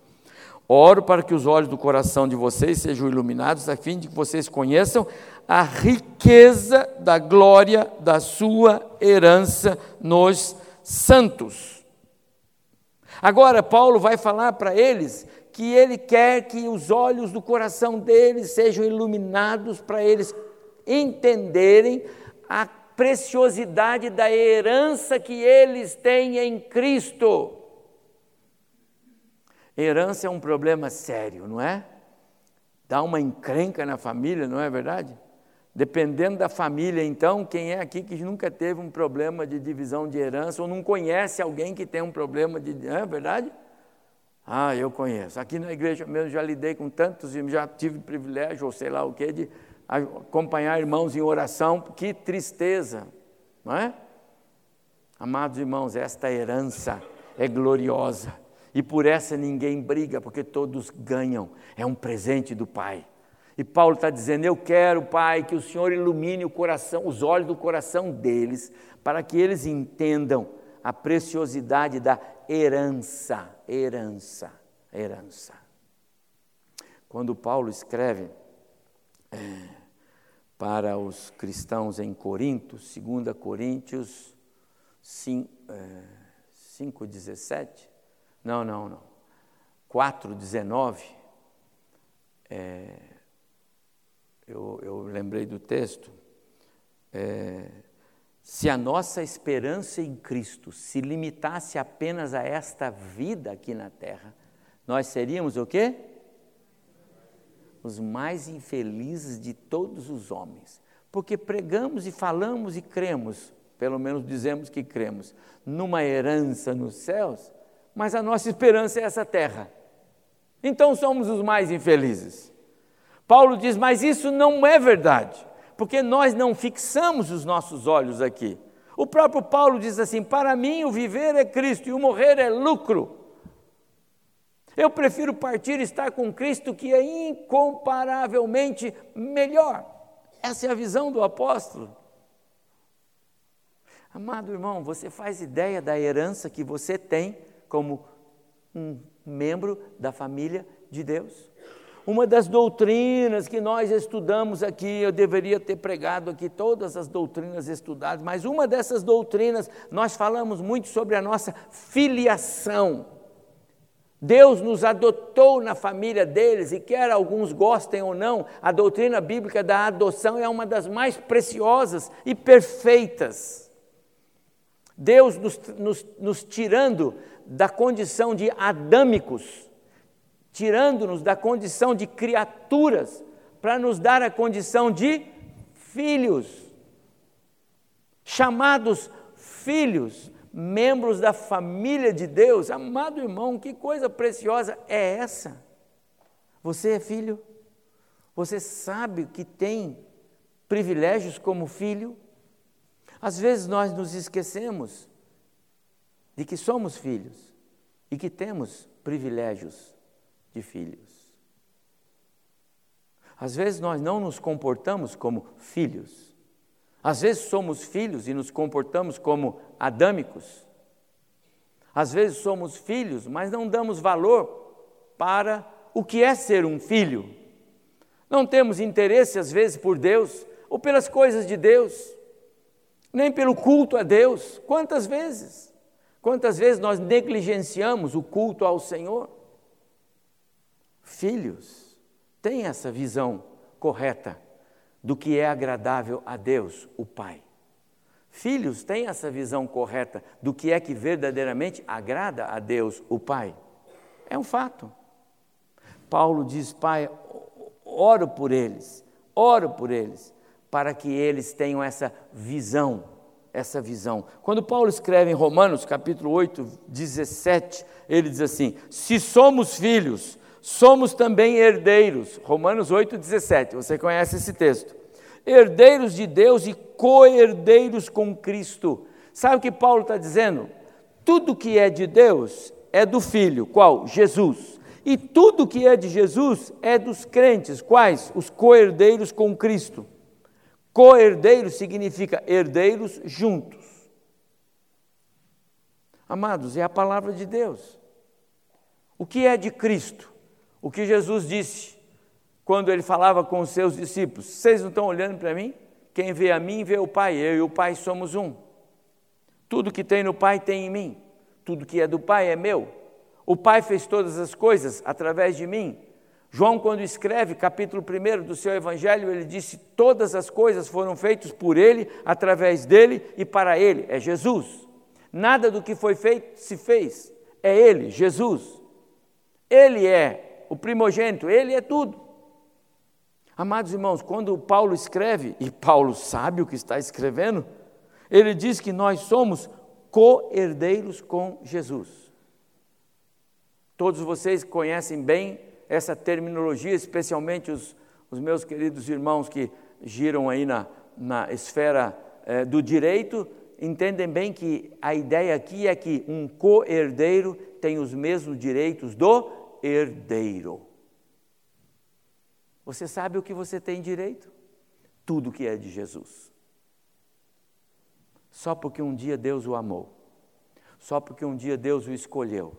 Oro para que os olhos do coração de vocês sejam iluminados, a fim de que vocês conheçam a riqueza da glória da sua herança nos santos. Agora, Paulo vai falar para eles que ele quer que os olhos do coração deles sejam iluminados para eles entenderem a preciosidade da herança que eles têm em Cristo. Herança é um problema sério, não é? Dá uma encrenca na família, não é verdade? Dependendo da família, então, quem é aqui que nunca teve um problema de divisão de herança ou não conhece alguém que tem um problema de. Não é verdade? Ah, eu conheço. Aqui na igreja mesmo já lidei com tantos e já tive privilégio, ou sei lá o quê, de acompanhar irmãos em oração. Que tristeza, não é? Amados irmãos, esta herança é gloriosa e por essa ninguém briga, porque todos ganham. É um presente do Pai. E Paulo está dizendo: Eu quero, Pai, que o Senhor ilumine o coração, os olhos do coração deles, para que eles entendam a preciosidade da herança. Herança, herança. Quando Paulo escreve é, para os cristãos em Corinto, 2 Coríntios 5, é, 5 17, não, não, não. 4,19. É, eu, eu lembrei do texto. É, se a nossa esperança em Cristo se limitasse apenas a esta vida aqui na terra, nós seríamos o quê? os mais infelizes de todos os homens, porque pregamos e falamos e cremos, pelo menos dizemos que cremos, numa herança nos céus, mas a nossa esperança é essa terra. Então somos os mais infelizes. Paulo diz: Mas isso não é verdade, porque nós não fixamos os nossos olhos aqui. O próprio Paulo diz assim: Para mim o viver é Cristo e o morrer é lucro. Eu prefiro partir e estar com Cristo, que é incomparavelmente melhor. Essa é a visão do apóstolo. Amado irmão, você faz ideia da herança que você tem como um membro da família de Deus? Uma das doutrinas que nós estudamos aqui, eu deveria ter pregado aqui todas as doutrinas estudadas, mas uma dessas doutrinas nós falamos muito sobre a nossa filiação. Deus nos adotou na família deles e quer alguns gostem ou não, a doutrina bíblica da adoção é uma das mais preciosas e perfeitas. Deus nos, nos, nos tirando da condição de adâmicos, tirando-nos da condição de criaturas para nos dar a condição de filhos, chamados filhos, membros da família de Deus. Amado irmão, que coisa preciosa é essa? Você é filho? Você sabe que tem privilégios como filho? Às vezes nós nos esquecemos de que somos filhos e que temos privilégios de filhos. Às vezes nós não nos comportamos como filhos. Às vezes somos filhos e nos comportamos como adâmicos. Às vezes somos filhos, mas não damos valor para o que é ser um filho. Não temos interesse, às vezes, por Deus ou pelas coisas de Deus, nem pelo culto a Deus. Quantas vezes? Quantas vezes nós negligenciamos o culto ao Senhor? Filhos têm essa visão correta do que é agradável a Deus, o Pai. Filhos têm essa visão correta do que é que verdadeiramente agrada a Deus, o Pai. É um fato. Paulo diz: Pai, oro por eles, oro por eles, para que eles tenham essa visão, essa visão. Quando Paulo escreve em Romanos, capítulo 8, 17, ele diz assim: Se somos filhos, somos também herdeiros. Romanos 8,17, você conhece esse texto. Herdeiros de Deus e co-herdeiros com Cristo. Sabe o que Paulo está dizendo? Tudo que é de Deus é do Filho, qual? Jesus. E tudo que é de Jesus é dos crentes, quais? Os co-herdeiros com Cristo. Co-herdeiros significa herdeiros juntos. Amados, é a palavra de Deus. O que é de Cristo? O que Jesus disse quando ele falava com os seus discípulos: Vocês não estão olhando para mim? Quem vê a mim vê o Pai, eu e o Pai somos um. Tudo que tem no Pai tem em mim, tudo que é do Pai é meu. O Pai fez todas as coisas através de mim. João, quando escreve capítulo 1 do seu Evangelho, ele disse: Todas as coisas foram feitas por Ele, através dele e para Ele. É Jesus. Nada do que foi feito se fez. É Ele, Jesus. Ele é o primogênito, ele é tudo. Amados irmãos, quando Paulo escreve, e Paulo sabe o que está escrevendo, ele diz que nós somos co-herdeiros com Jesus. Todos vocês conhecem bem essa terminologia, especialmente os, os meus queridos irmãos que giram aí na, na esfera eh, do direito, entendem bem que a ideia aqui é que um co-herdeiro tem os mesmos direitos do herdeiro. Você sabe o que você tem direito? Tudo que é de Jesus. Só porque um dia Deus o amou, só porque um dia Deus o escolheu,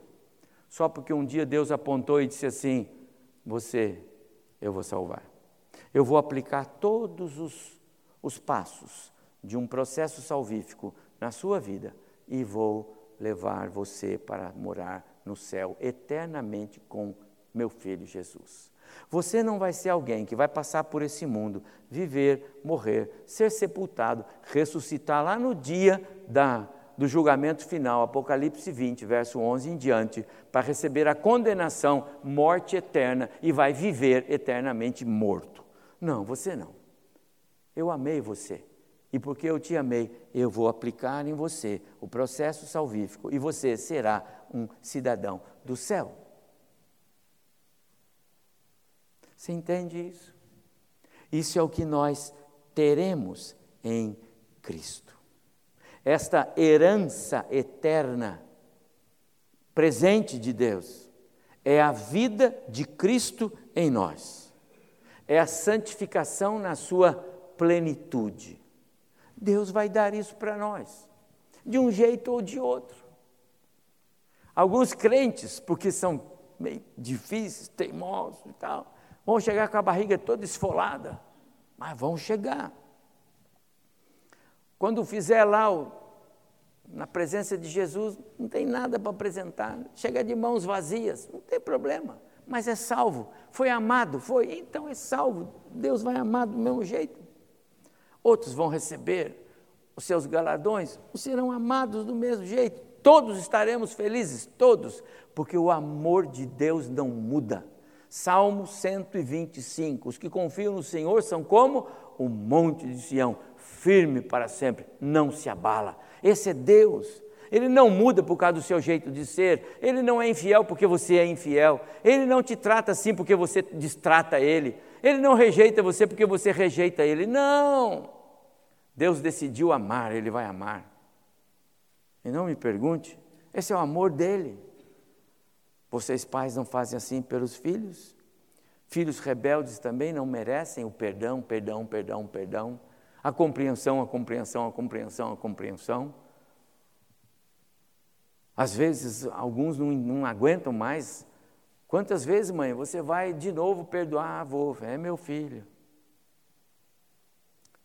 só porque um dia Deus apontou e disse assim: Você, eu vou salvar. Eu vou aplicar todos os, os passos de um processo salvífico na sua vida e vou levar você para morar no céu eternamente com meu filho Jesus. Você não vai ser alguém que vai passar por esse mundo, viver, morrer, ser sepultado, ressuscitar lá no dia da, do julgamento final, Apocalipse 20, verso 11 em diante, para receber a condenação, morte eterna e vai viver eternamente morto. Não, você não. Eu amei você. E porque eu te amei, eu vou aplicar em você o processo salvífico e você será um cidadão do céu. Você entende isso? Isso é o que nós teremos em Cristo. Esta herança eterna, presente de Deus, é a vida de Cristo em nós, é a santificação na sua plenitude. Deus vai dar isso para nós, de um jeito ou de outro. Alguns crentes, porque são meio difíceis, teimosos e tal, vão chegar com a barriga toda esfolada, mas vão chegar. Quando fizer lá o, na presença de Jesus, não tem nada para apresentar, chega de mãos vazias, não tem problema, mas é salvo, foi amado, foi, então é salvo, Deus vai amar do mesmo jeito. Outros vão receber os seus galardões, serão amados do mesmo jeito. Todos estaremos felizes, todos, porque o amor de Deus não muda. Salmo 125: Os que confiam no Senhor são como o monte de Sião, firme para sempre, não se abala. Esse é Deus. Ele não muda por causa do seu jeito de ser, ele não é infiel porque você é infiel, ele não te trata assim porque você distrata ele, ele não rejeita você porque você rejeita ele. Não! Deus decidiu amar, ele vai amar. E não me pergunte, esse é o amor dele. Vocês pais não fazem assim pelos filhos? Filhos rebeldes também não merecem o perdão, perdão, perdão, perdão, a compreensão, a compreensão, a compreensão, a compreensão. Às vezes, alguns não, não aguentam mais. Quantas vezes, mãe, você vai de novo perdoar? Ah, vou, é meu filho.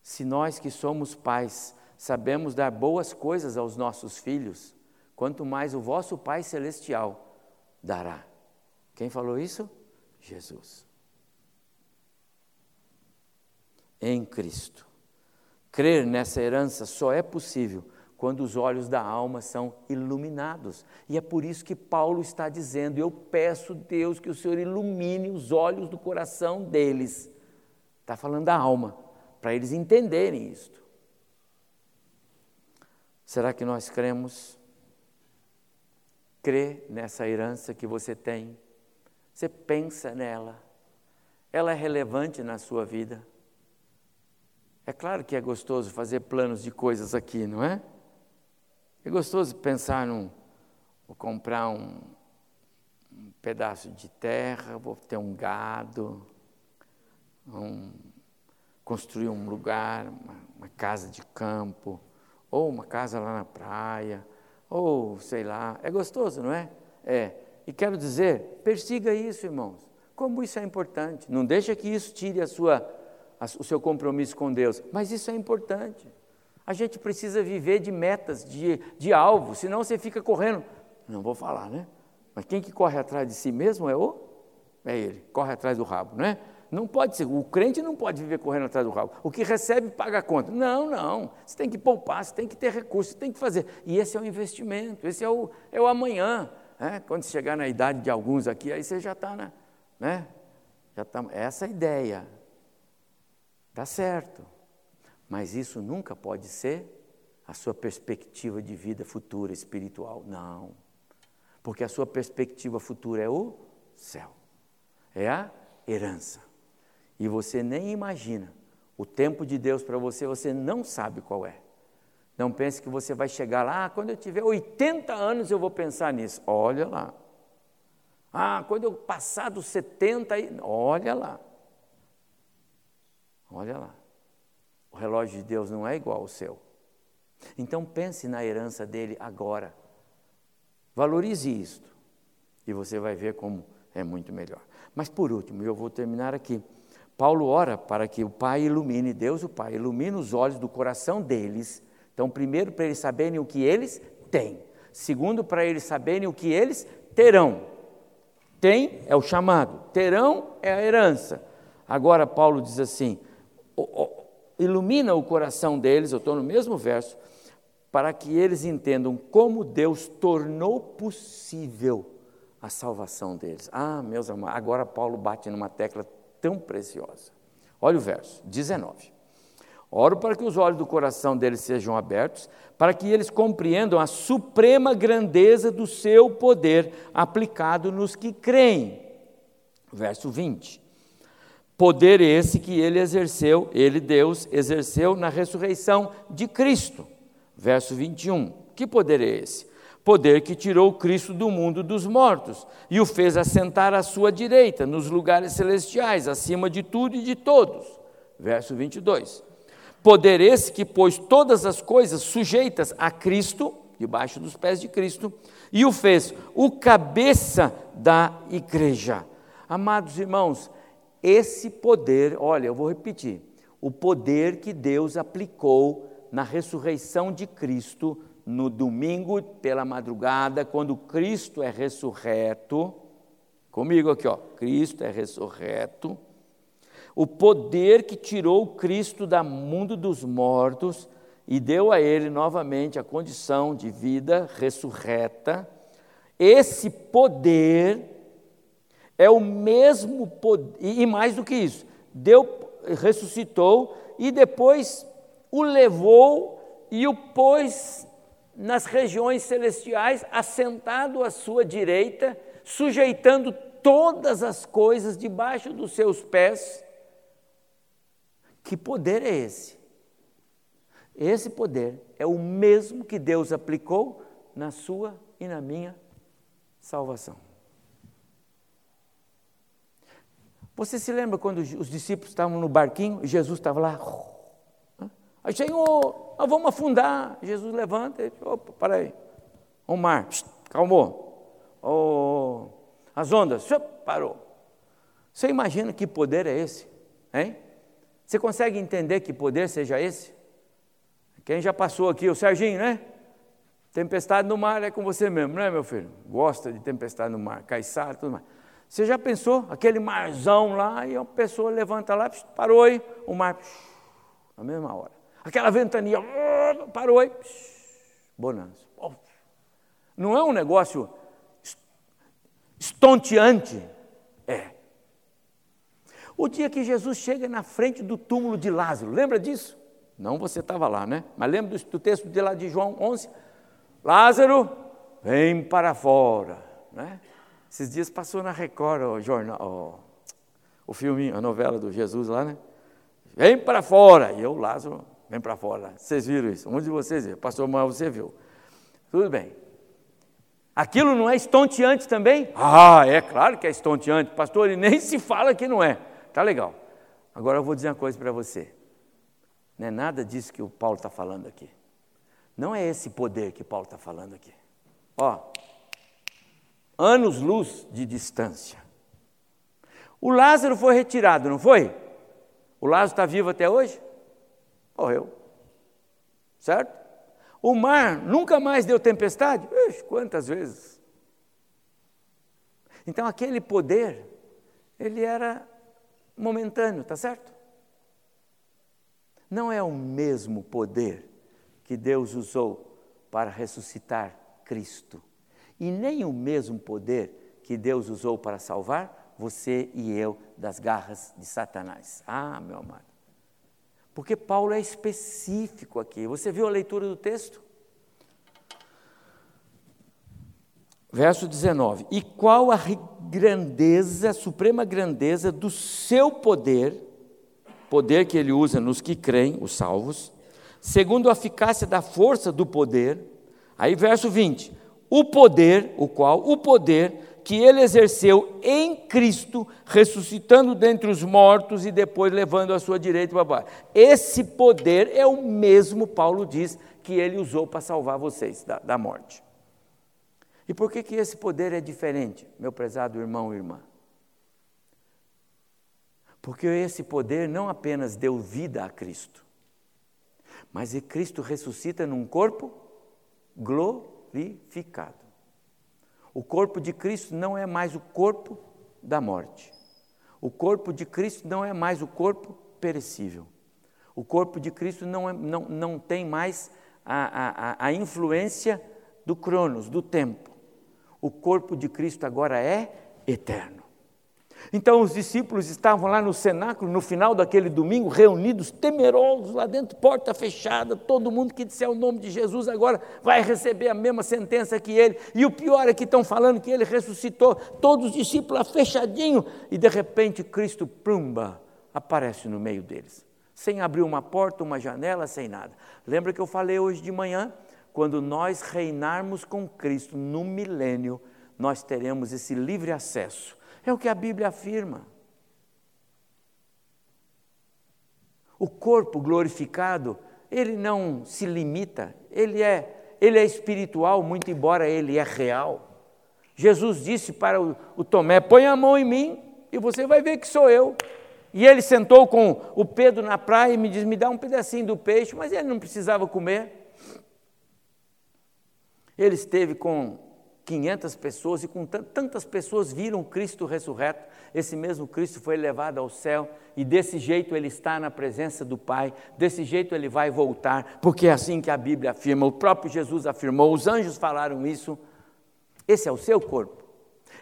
Se nós que somos pais sabemos dar boas coisas aos nossos filhos, quanto mais o vosso Pai Celestial dará. Quem falou isso? Jesus. Em Cristo. Crer nessa herança só é possível quando os olhos da alma são iluminados. E é por isso que Paulo está dizendo: Eu peço, Deus, que o Senhor ilumine os olhos do coração deles. Está falando da alma para eles entenderem isto. Será que nós cremos? Crê nessa herança que você tem? Você pensa nela? Ela é relevante na sua vida? É claro que é gostoso fazer planos de coisas aqui, não é? É gostoso pensar num. Vou comprar um, um pedaço de terra, vou ter um gado, um, construir um lugar, uma, uma casa de campo, ou uma casa lá na praia, ou sei lá. É gostoso, não é? É. E quero dizer, persiga isso, irmãos. Como isso é importante. Não deixa que isso tire a sua, a, o seu compromisso com Deus. Mas isso é importante. A gente precisa viver de metas, de, de alvos, senão você fica correndo. Não vou falar, né? Mas quem que corre atrás de si mesmo é o? É ele, corre atrás do rabo, não é? Não pode ser, o crente não pode viver correndo atrás do rabo. O que recebe, paga a conta. Não, não. Você tem que poupar, você tem que ter recursos, você tem que fazer. E esse é o investimento, esse é o, é o amanhã. Né? Quando chegar na idade de alguns aqui, aí você já está na. Né? Já tá, essa é a ideia. Está certo. Mas isso nunca pode ser a sua perspectiva de vida futura espiritual. Não. Porque a sua perspectiva futura é o céu. É a herança e você nem imagina. O tempo de Deus para você, você não sabe qual é. Não pense que você vai chegar lá, ah, quando eu tiver 80 anos eu vou pensar nisso. Olha lá. Ah, quando eu passar dos 70, olha lá. Olha lá. O relógio de Deus não é igual ao seu. Então pense na herança dele agora. Valorize isto. E você vai ver como é muito melhor. Mas por último, eu vou terminar aqui. Paulo ora para que o Pai ilumine, Deus o Pai, ilumine os olhos do coração deles. Então, primeiro, para eles saberem o que eles têm. Segundo, para eles saberem o que eles terão. Tem é o chamado, terão é a herança. Agora, Paulo diz assim: ilumina o coração deles, eu estou no mesmo verso, para que eles entendam como Deus tornou possível a salvação deles. Ah, meus amados, agora Paulo bate numa tecla tão preciosa. Olha o verso 19. Oro para que os olhos do coração deles sejam abertos, para que eles compreendam a suprema grandeza do seu poder aplicado nos que creem. Verso 20. Poder esse que ele exerceu, ele, Deus, exerceu na ressurreição de Cristo. Verso 21. Que poder é esse? Poder que tirou Cristo do mundo dos mortos e o fez assentar à sua direita, nos lugares celestiais, acima de tudo e de todos. Verso 22 Poder esse que pôs todas as coisas sujeitas a Cristo, debaixo dos pés de Cristo, e o fez o cabeça da igreja. Amados irmãos, esse poder, olha, eu vou repetir, o poder que Deus aplicou na ressurreição de Cristo no domingo pela madrugada, quando Cristo é ressurreto, comigo aqui, ó, Cristo é ressurreto o poder que tirou Cristo do mundo dos mortos e deu a ele novamente a condição de vida ressurreta, esse poder é o mesmo poder, e mais do que isso, deu, ressuscitou e depois o levou e o pôs nas regiões celestiais, assentado à sua direita, sujeitando todas as coisas debaixo dos seus pés que poder é esse? Esse poder é o mesmo que Deus aplicou na sua e na minha salvação. Você se lembra quando os discípulos estavam no barquinho e Jesus estava lá? Aí, Senhor, nós vamos afundar. Jesus levanta e diz, opa, para aí. O mar, calmou. Oh, as ondas, parou. Você imagina que poder é esse? Hein? Você consegue entender que poder seja esse? Quem já passou aqui, o Serginho, né? Tempestade no mar é com você mesmo, não é, meu filho? Gosta de tempestade no mar, caiçara, tudo mais. Você já pensou? Aquele marzão lá, e a pessoa levanta lá, parou aí, o mar, na mesma hora. Aquela ventania, parou aí, bonança. Não é um negócio estonteante? É. O dia que Jesus chega na frente do túmulo de Lázaro, lembra disso? Não você estava lá, né? Mas lembra do, do texto de lá de João 11? Lázaro, vem para fora, né? Esses dias passou na Record o jornal, o, o filme, a novela do Jesus lá, né? Vem para fora. E eu, Lázaro, vem para fora. Vocês viram isso? Um de vocês viu. Pastor Manuel, você viu. Tudo bem. Aquilo não é estonteante também? Ah, é claro que é estonteante. Pastor, ele nem se fala que não é. Tá legal. Agora eu vou dizer uma coisa para você. Não é nada disso que o Paulo está falando aqui. Não é esse poder que Paulo está falando aqui. Ó, anos-luz de distância. O Lázaro foi retirado, não foi? O Lázaro está vivo até hoje? Morreu. Certo? O mar nunca mais deu tempestade? Ixi, quantas vezes? Então aquele poder, ele era momentâneo, tá certo? Não é o mesmo poder que Deus usou para ressuscitar Cristo, e nem o mesmo poder que Deus usou para salvar você e eu das garras de Satanás. Ah, meu amado. Porque Paulo é específico aqui. Você viu a leitura do texto? Verso 19: E qual a grandeza, a suprema grandeza do seu poder, poder que ele usa nos que creem, os salvos, segundo a eficácia da força do poder. Aí, verso 20: O poder, o qual? O poder que ele exerceu em Cristo, ressuscitando dentre os mortos e depois levando a sua direita para baixo. Esse poder é o mesmo, Paulo diz, que ele usou para salvar vocês da, da morte. E por que, que esse poder é diferente, meu prezado irmão e irmã? Porque esse poder não apenas deu vida a Cristo, mas Cristo ressuscita num corpo glorificado. O corpo de Cristo não é mais o corpo da morte. O corpo de Cristo não é mais o corpo perecível. O corpo de Cristo não, é, não, não tem mais a, a, a influência do Cronos, do tempo. O corpo de Cristo agora é eterno. Então os discípulos estavam lá no cenáculo, no final daquele domingo, reunidos, temerosos, lá dentro, porta fechada, todo mundo que disser o nome de Jesus agora vai receber a mesma sentença que ele. E o pior é que estão falando que ele ressuscitou, todos os discípulos fechadinho, e de repente Cristo, plumba, aparece no meio deles, sem abrir uma porta, uma janela, sem nada. Lembra que eu falei hoje de manhã? Quando nós reinarmos com Cristo no milênio, nós teremos esse livre acesso é o que a Bíblia afirma. O corpo glorificado, ele não se limita, ele é, ele é espiritual, muito embora ele é real. Jesus disse para o, o Tomé: põe a mão em mim e você vai ver que sou eu. E ele sentou com o Pedro na praia e me diz: me dá um pedacinho do peixe, mas ele não precisava comer. Ele esteve com 500 pessoas e com tantas pessoas viram Cristo ressurreto, esse mesmo Cristo foi levado ao céu e desse jeito ele está na presença do Pai, desse jeito ele vai voltar, porque é assim que a Bíblia afirma, o próprio Jesus afirmou, os anjos falaram isso. Esse é o seu corpo.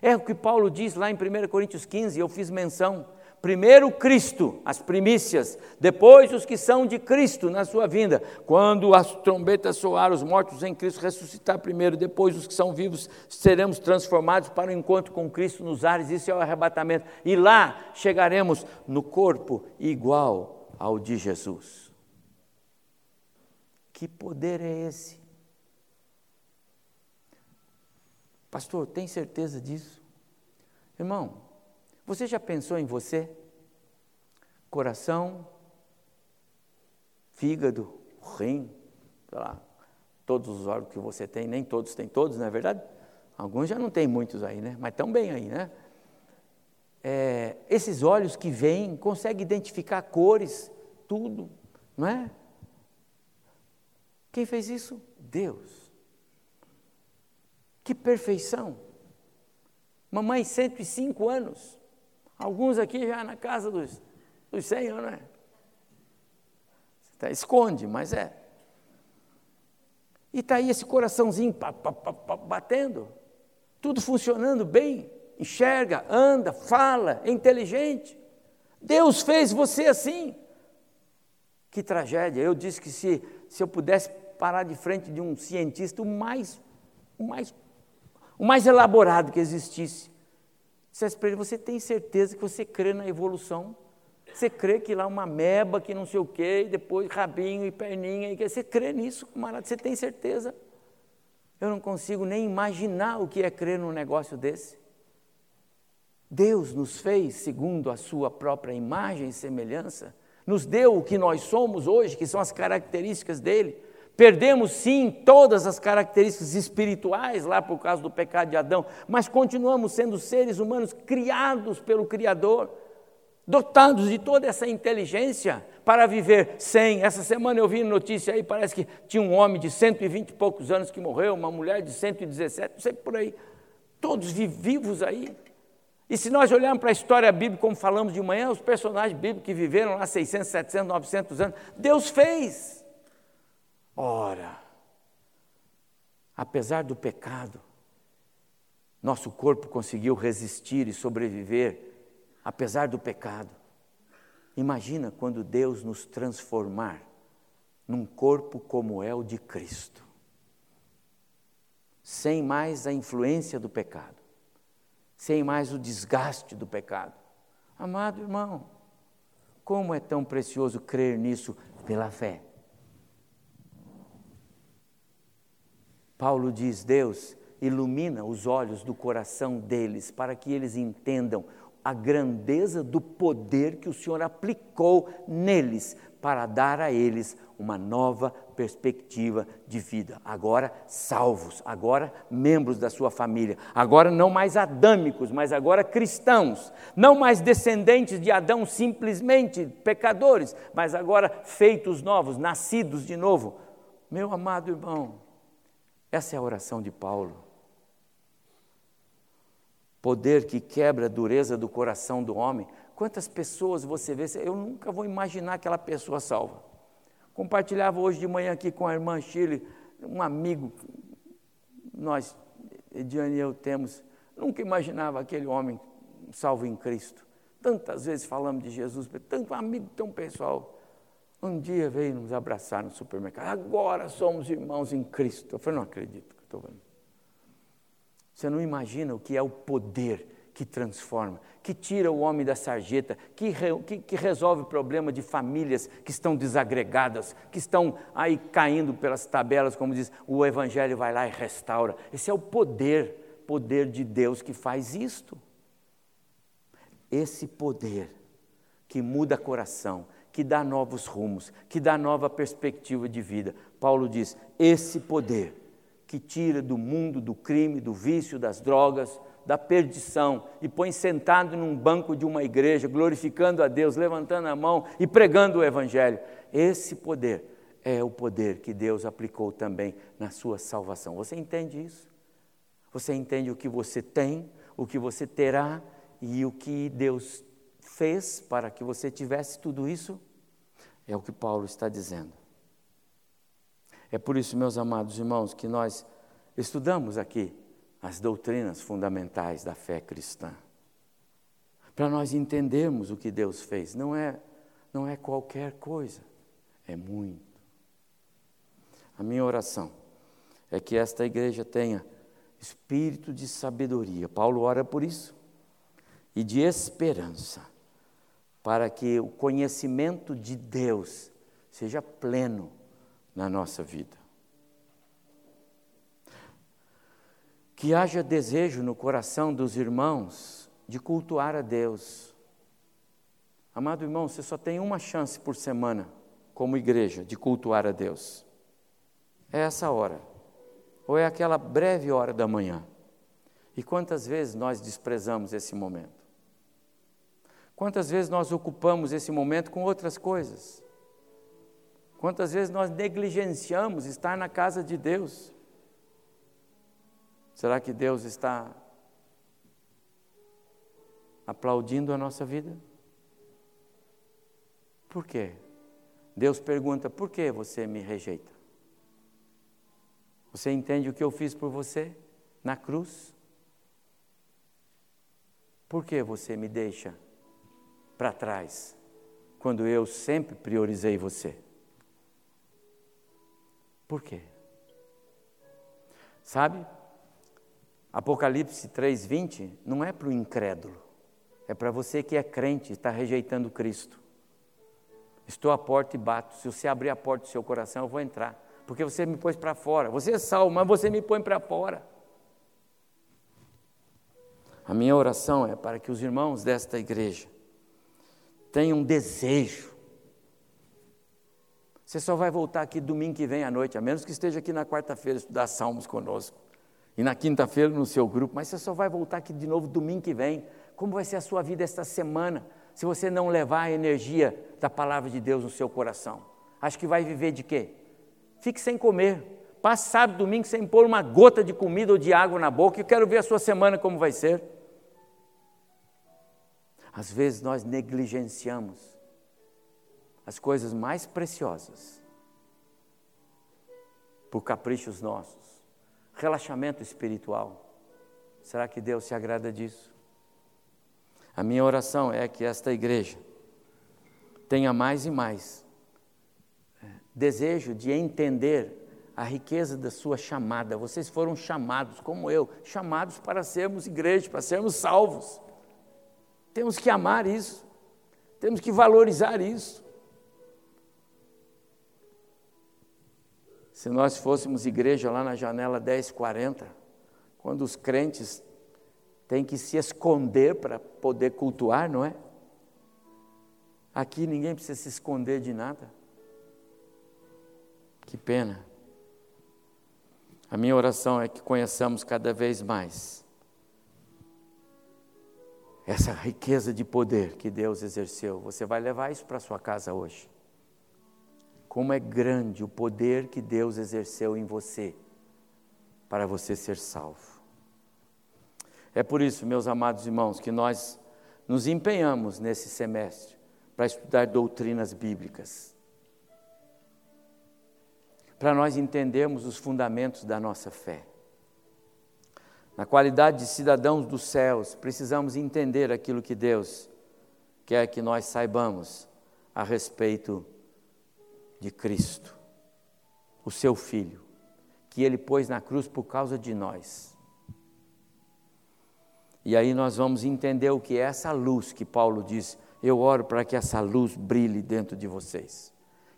É o que Paulo diz lá em 1 Coríntios 15, eu fiz menção. Primeiro Cristo, as primícias, depois os que são de Cristo na sua vinda. Quando as trombetas soar, os mortos em Cristo ressuscitar primeiro, depois os que são vivos seremos transformados para o encontro com Cristo nos ares, isso é o arrebatamento. E lá chegaremos no corpo igual ao de Jesus. Que poder é esse? Pastor, tem certeza disso? Irmão, você já pensou em você? Coração, fígado, rim, sei lá, todos os órgãos que você tem, nem todos têm todos, não é verdade? Alguns já não tem muitos aí, né? Mas estão bem aí, né? É, esses olhos que veem, conseguem identificar cores, tudo, não é? Quem fez isso? Deus. Que perfeição. Mamãe, 105 anos. Alguns aqui já na casa dos, dos 100 anos, né? Tá, esconde, mas é. E está aí esse coraçãozinho pá, pá, pá, batendo, tudo funcionando bem, enxerga, anda, fala, é inteligente. Deus fez você assim. Que tragédia. Eu disse que se, se eu pudesse parar de frente de um cientista, o mais, o mais, o mais elaborado que existisse, dissesse para ele: Você tem certeza que você crê na evolução? Você crê que lá uma meba, que não sei o quê, e depois rabinho e perninha, e você crê nisso, camarada? Você tem certeza? Eu não consigo nem imaginar o que é crer num negócio desse. Deus nos fez segundo a sua própria imagem e semelhança, nos deu o que nós somos hoje, que são as características dele. Perdemos sim todas as características espirituais lá por causa do pecado de Adão, mas continuamos sendo seres humanos criados pelo Criador, dotados de toda essa inteligência para viver sem. Essa semana eu vi notícia aí, parece que tinha um homem de 120 e poucos anos que morreu, uma mulher de 117, não sei por aí, todos vivos aí. E se nós olharmos para a história bíblica, como falamos de manhã, os personagens bíblicos que viveram lá 600, 700, 900 anos, Deus fez. Ora, apesar do pecado, nosso corpo conseguiu resistir e sobreviver, apesar do pecado. Imagina quando Deus nos transformar num corpo como é o de Cristo, sem mais a influência do pecado, sem mais o desgaste do pecado. Amado irmão, como é tão precioso crer nisso pela fé. Paulo diz: Deus ilumina os olhos do coração deles para que eles entendam a grandeza do poder que o Senhor aplicou neles para dar a eles uma nova perspectiva de vida. Agora salvos, agora membros da sua família, agora não mais adâmicos, mas agora cristãos, não mais descendentes de Adão, simplesmente pecadores, mas agora feitos novos, nascidos de novo. Meu amado irmão, essa é a oração de Paulo. Poder que quebra a dureza do coração do homem. Quantas pessoas você vê? Eu nunca vou imaginar aquela pessoa salva. Compartilhava hoje de manhã aqui com a irmã Chile, um amigo, nós, Ediane e eu temos, nunca imaginava aquele homem salvo em Cristo. Tantas vezes falamos de Jesus, tanto amigo tão pessoal. Um dia veio nos abraçar no supermercado. Agora somos irmãos em Cristo. Eu falei, não acredito que estou vendo. Você não imagina o que é o poder que transforma, que tira o homem da sarjeta, que, re, que, que, resolve o problema de famílias que estão desagregadas, que estão aí caindo pelas tabelas, como diz, o Evangelho vai lá e restaura. Esse é o poder, poder de Deus que faz isto. Esse poder que muda coração, que dá novos rumos, que dá nova perspectiva de vida. Paulo diz: esse poder que tira do mundo do crime, do vício, das drogas, da perdição e põe sentado num banco de uma igreja, glorificando a Deus, levantando a mão e pregando o Evangelho. Esse poder é o poder que Deus aplicou também na sua salvação. Você entende isso? Você entende o que você tem, o que você terá e o que Deus fez para que você tivesse tudo isso? É o que Paulo está dizendo. É por isso, meus amados irmãos, que nós estudamos aqui as doutrinas fundamentais da fé cristã. Para nós entendermos o que Deus fez, não é, não é qualquer coisa, é muito. A minha oração é que esta igreja tenha espírito de sabedoria. Paulo ora por isso. E de esperança, para que o conhecimento de Deus seja pleno na nossa vida. que haja desejo no coração dos irmãos de cultuar a Deus. Amado irmão, você só tem uma chance por semana, como igreja, de cultuar a Deus. É essa hora, ou é aquela breve hora da manhã. E quantas vezes nós desprezamos esse momento? Quantas vezes nós ocupamos esse momento com outras coisas? Quantas vezes nós negligenciamos estar na casa de Deus? Será que Deus está aplaudindo a nossa vida? Por quê? Deus pergunta: por que você me rejeita? Você entende o que eu fiz por você na cruz? Por que você me deixa para trás quando eu sempre priorizei você? Por quê? Sabe? Apocalipse 3,20 não é para o incrédulo, é para você que é crente e está rejeitando Cristo. Estou à porta e bato. Se você abrir a porta do seu coração, eu vou entrar. Porque você me pôs para fora. Você é salvo, mas você me põe para fora. A minha oração é para que os irmãos desta igreja tenham desejo. Você só vai voltar aqui domingo que vem à noite, a menos que esteja aqui na quarta-feira estudar salmos conosco e na quinta-feira no seu grupo, mas você só vai voltar aqui de novo domingo que vem. Como vai ser a sua vida esta semana, se você não levar a energia da palavra de Deus no seu coração? Acho que vai viver de quê? Fique sem comer. Passe sábado, domingo sem pôr uma gota de comida ou de água na boca. Eu quero ver a sua semana como vai ser. Às vezes nós negligenciamos as coisas mais preciosas por caprichos nossos relaxamento espiritual. Será que Deus se agrada disso? A minha oração é que esta igreja tenha mais e mais é, desejo de entender a riqueza da sua chamada. Vocês foram chamados, como eu, chamados para sermos igreja, para sermos salvos. Temos que amar isso, temos que valorizar isso. Se nós fôssemos igreja lá na janela 1040, quando os crentes têm que se esconder para poder cultuar, não é? Aqui ninguém precisa se esconder de nada. Que pena. A minha oração é que conheçamos cada vez mais essa riqueza de poder que Deus exerceu. Você vai levar isso para sua casa hoje como é grande o poder que Deus exerceu em você para você ser salvo. É por isso, meus amados irmãos, que nós nos empenhamos nesse semestre para estudar doutrinas bíblicas. para nós entendermos os fundamentos da nossa fé. Na qualidade de cidadãos dos céus, precisamos entender aquilo que Deus quer que nós saibamos a respeito de Cristo, o seu Filho, que ele pôs na cruz por causa de nós. E aí nós vamos entender o que é essa luz que Paulo diz. Eu oro para que essa luz brilhe dentro de vocês,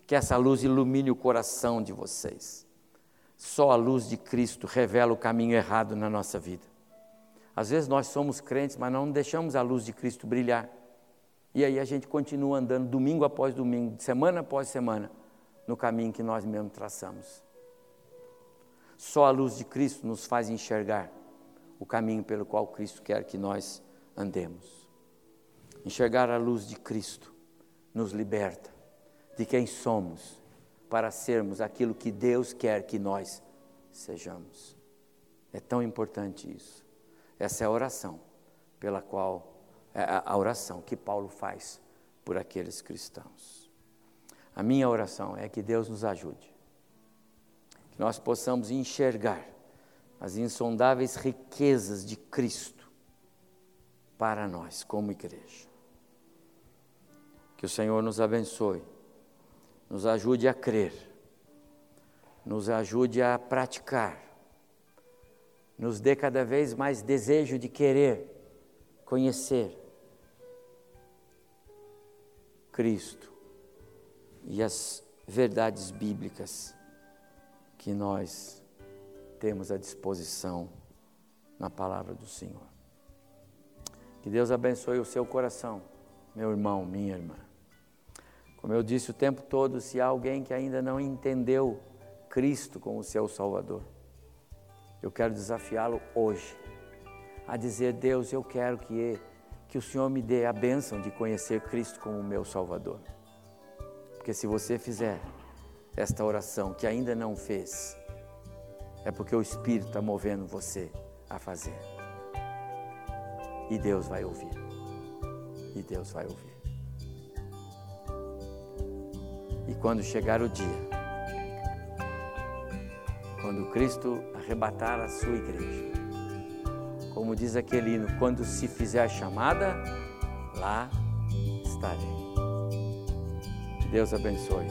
que essa luz ilumine o coração de vocês. Só a luz de Cristo revela o caminho errado na nossa vida. Às vezes nós somos crentes, mas não deixamos a luz de Cristo brilhar. E aí a gente continua andando domingo após domingo, semana após semana, no caminho que nós mesmos traçamos. Só a luz de Cristo nos faz enxergar o caminho pelo qual Cristo quer que nós andemos. Enxergar a luz de Cristo nos liberta de quem somos para sermos aquilo que Deus quer que nós sejamos. É tão importante isso. Essa é a oração pela qual é a oração que Paulo faz por aqueles cristãos. A minha oração é que Deus nos ajude, que nós possamos enxergar as insondáveis riquezas de Cristo para nós, como igreja. Que o Senhor nos abençoe, nos ajude a crer, nos ajude a praticar, nos dê cada vez mais desejo de querer, conhecer Cristo e as verdades bíblicas que nós temos à disposição na palavra do Senhor. Que Deus abençoe o seu coração, meu irmão, minha irmã. Como eu disse o tempo todo, se há alguém que ainda não entendeu Cristo como seu Salvador, eu quero desafiá-lo hoje a dizer: Deus, eu quero que que o Senhor me dê a bênção de conhecer Cristo como meu Salvador. Porque se você fizer esta oração que ainda não fez, é porque o Espírito está movendo você a fazer. E Deus vai ouvir. E Deus vai ouvir. E quando chegar o dia, quando Cristo arrebatar a sua igreja, como diz aquele hino, quando se fizer a chamada, lá estarei. Deus abençoe.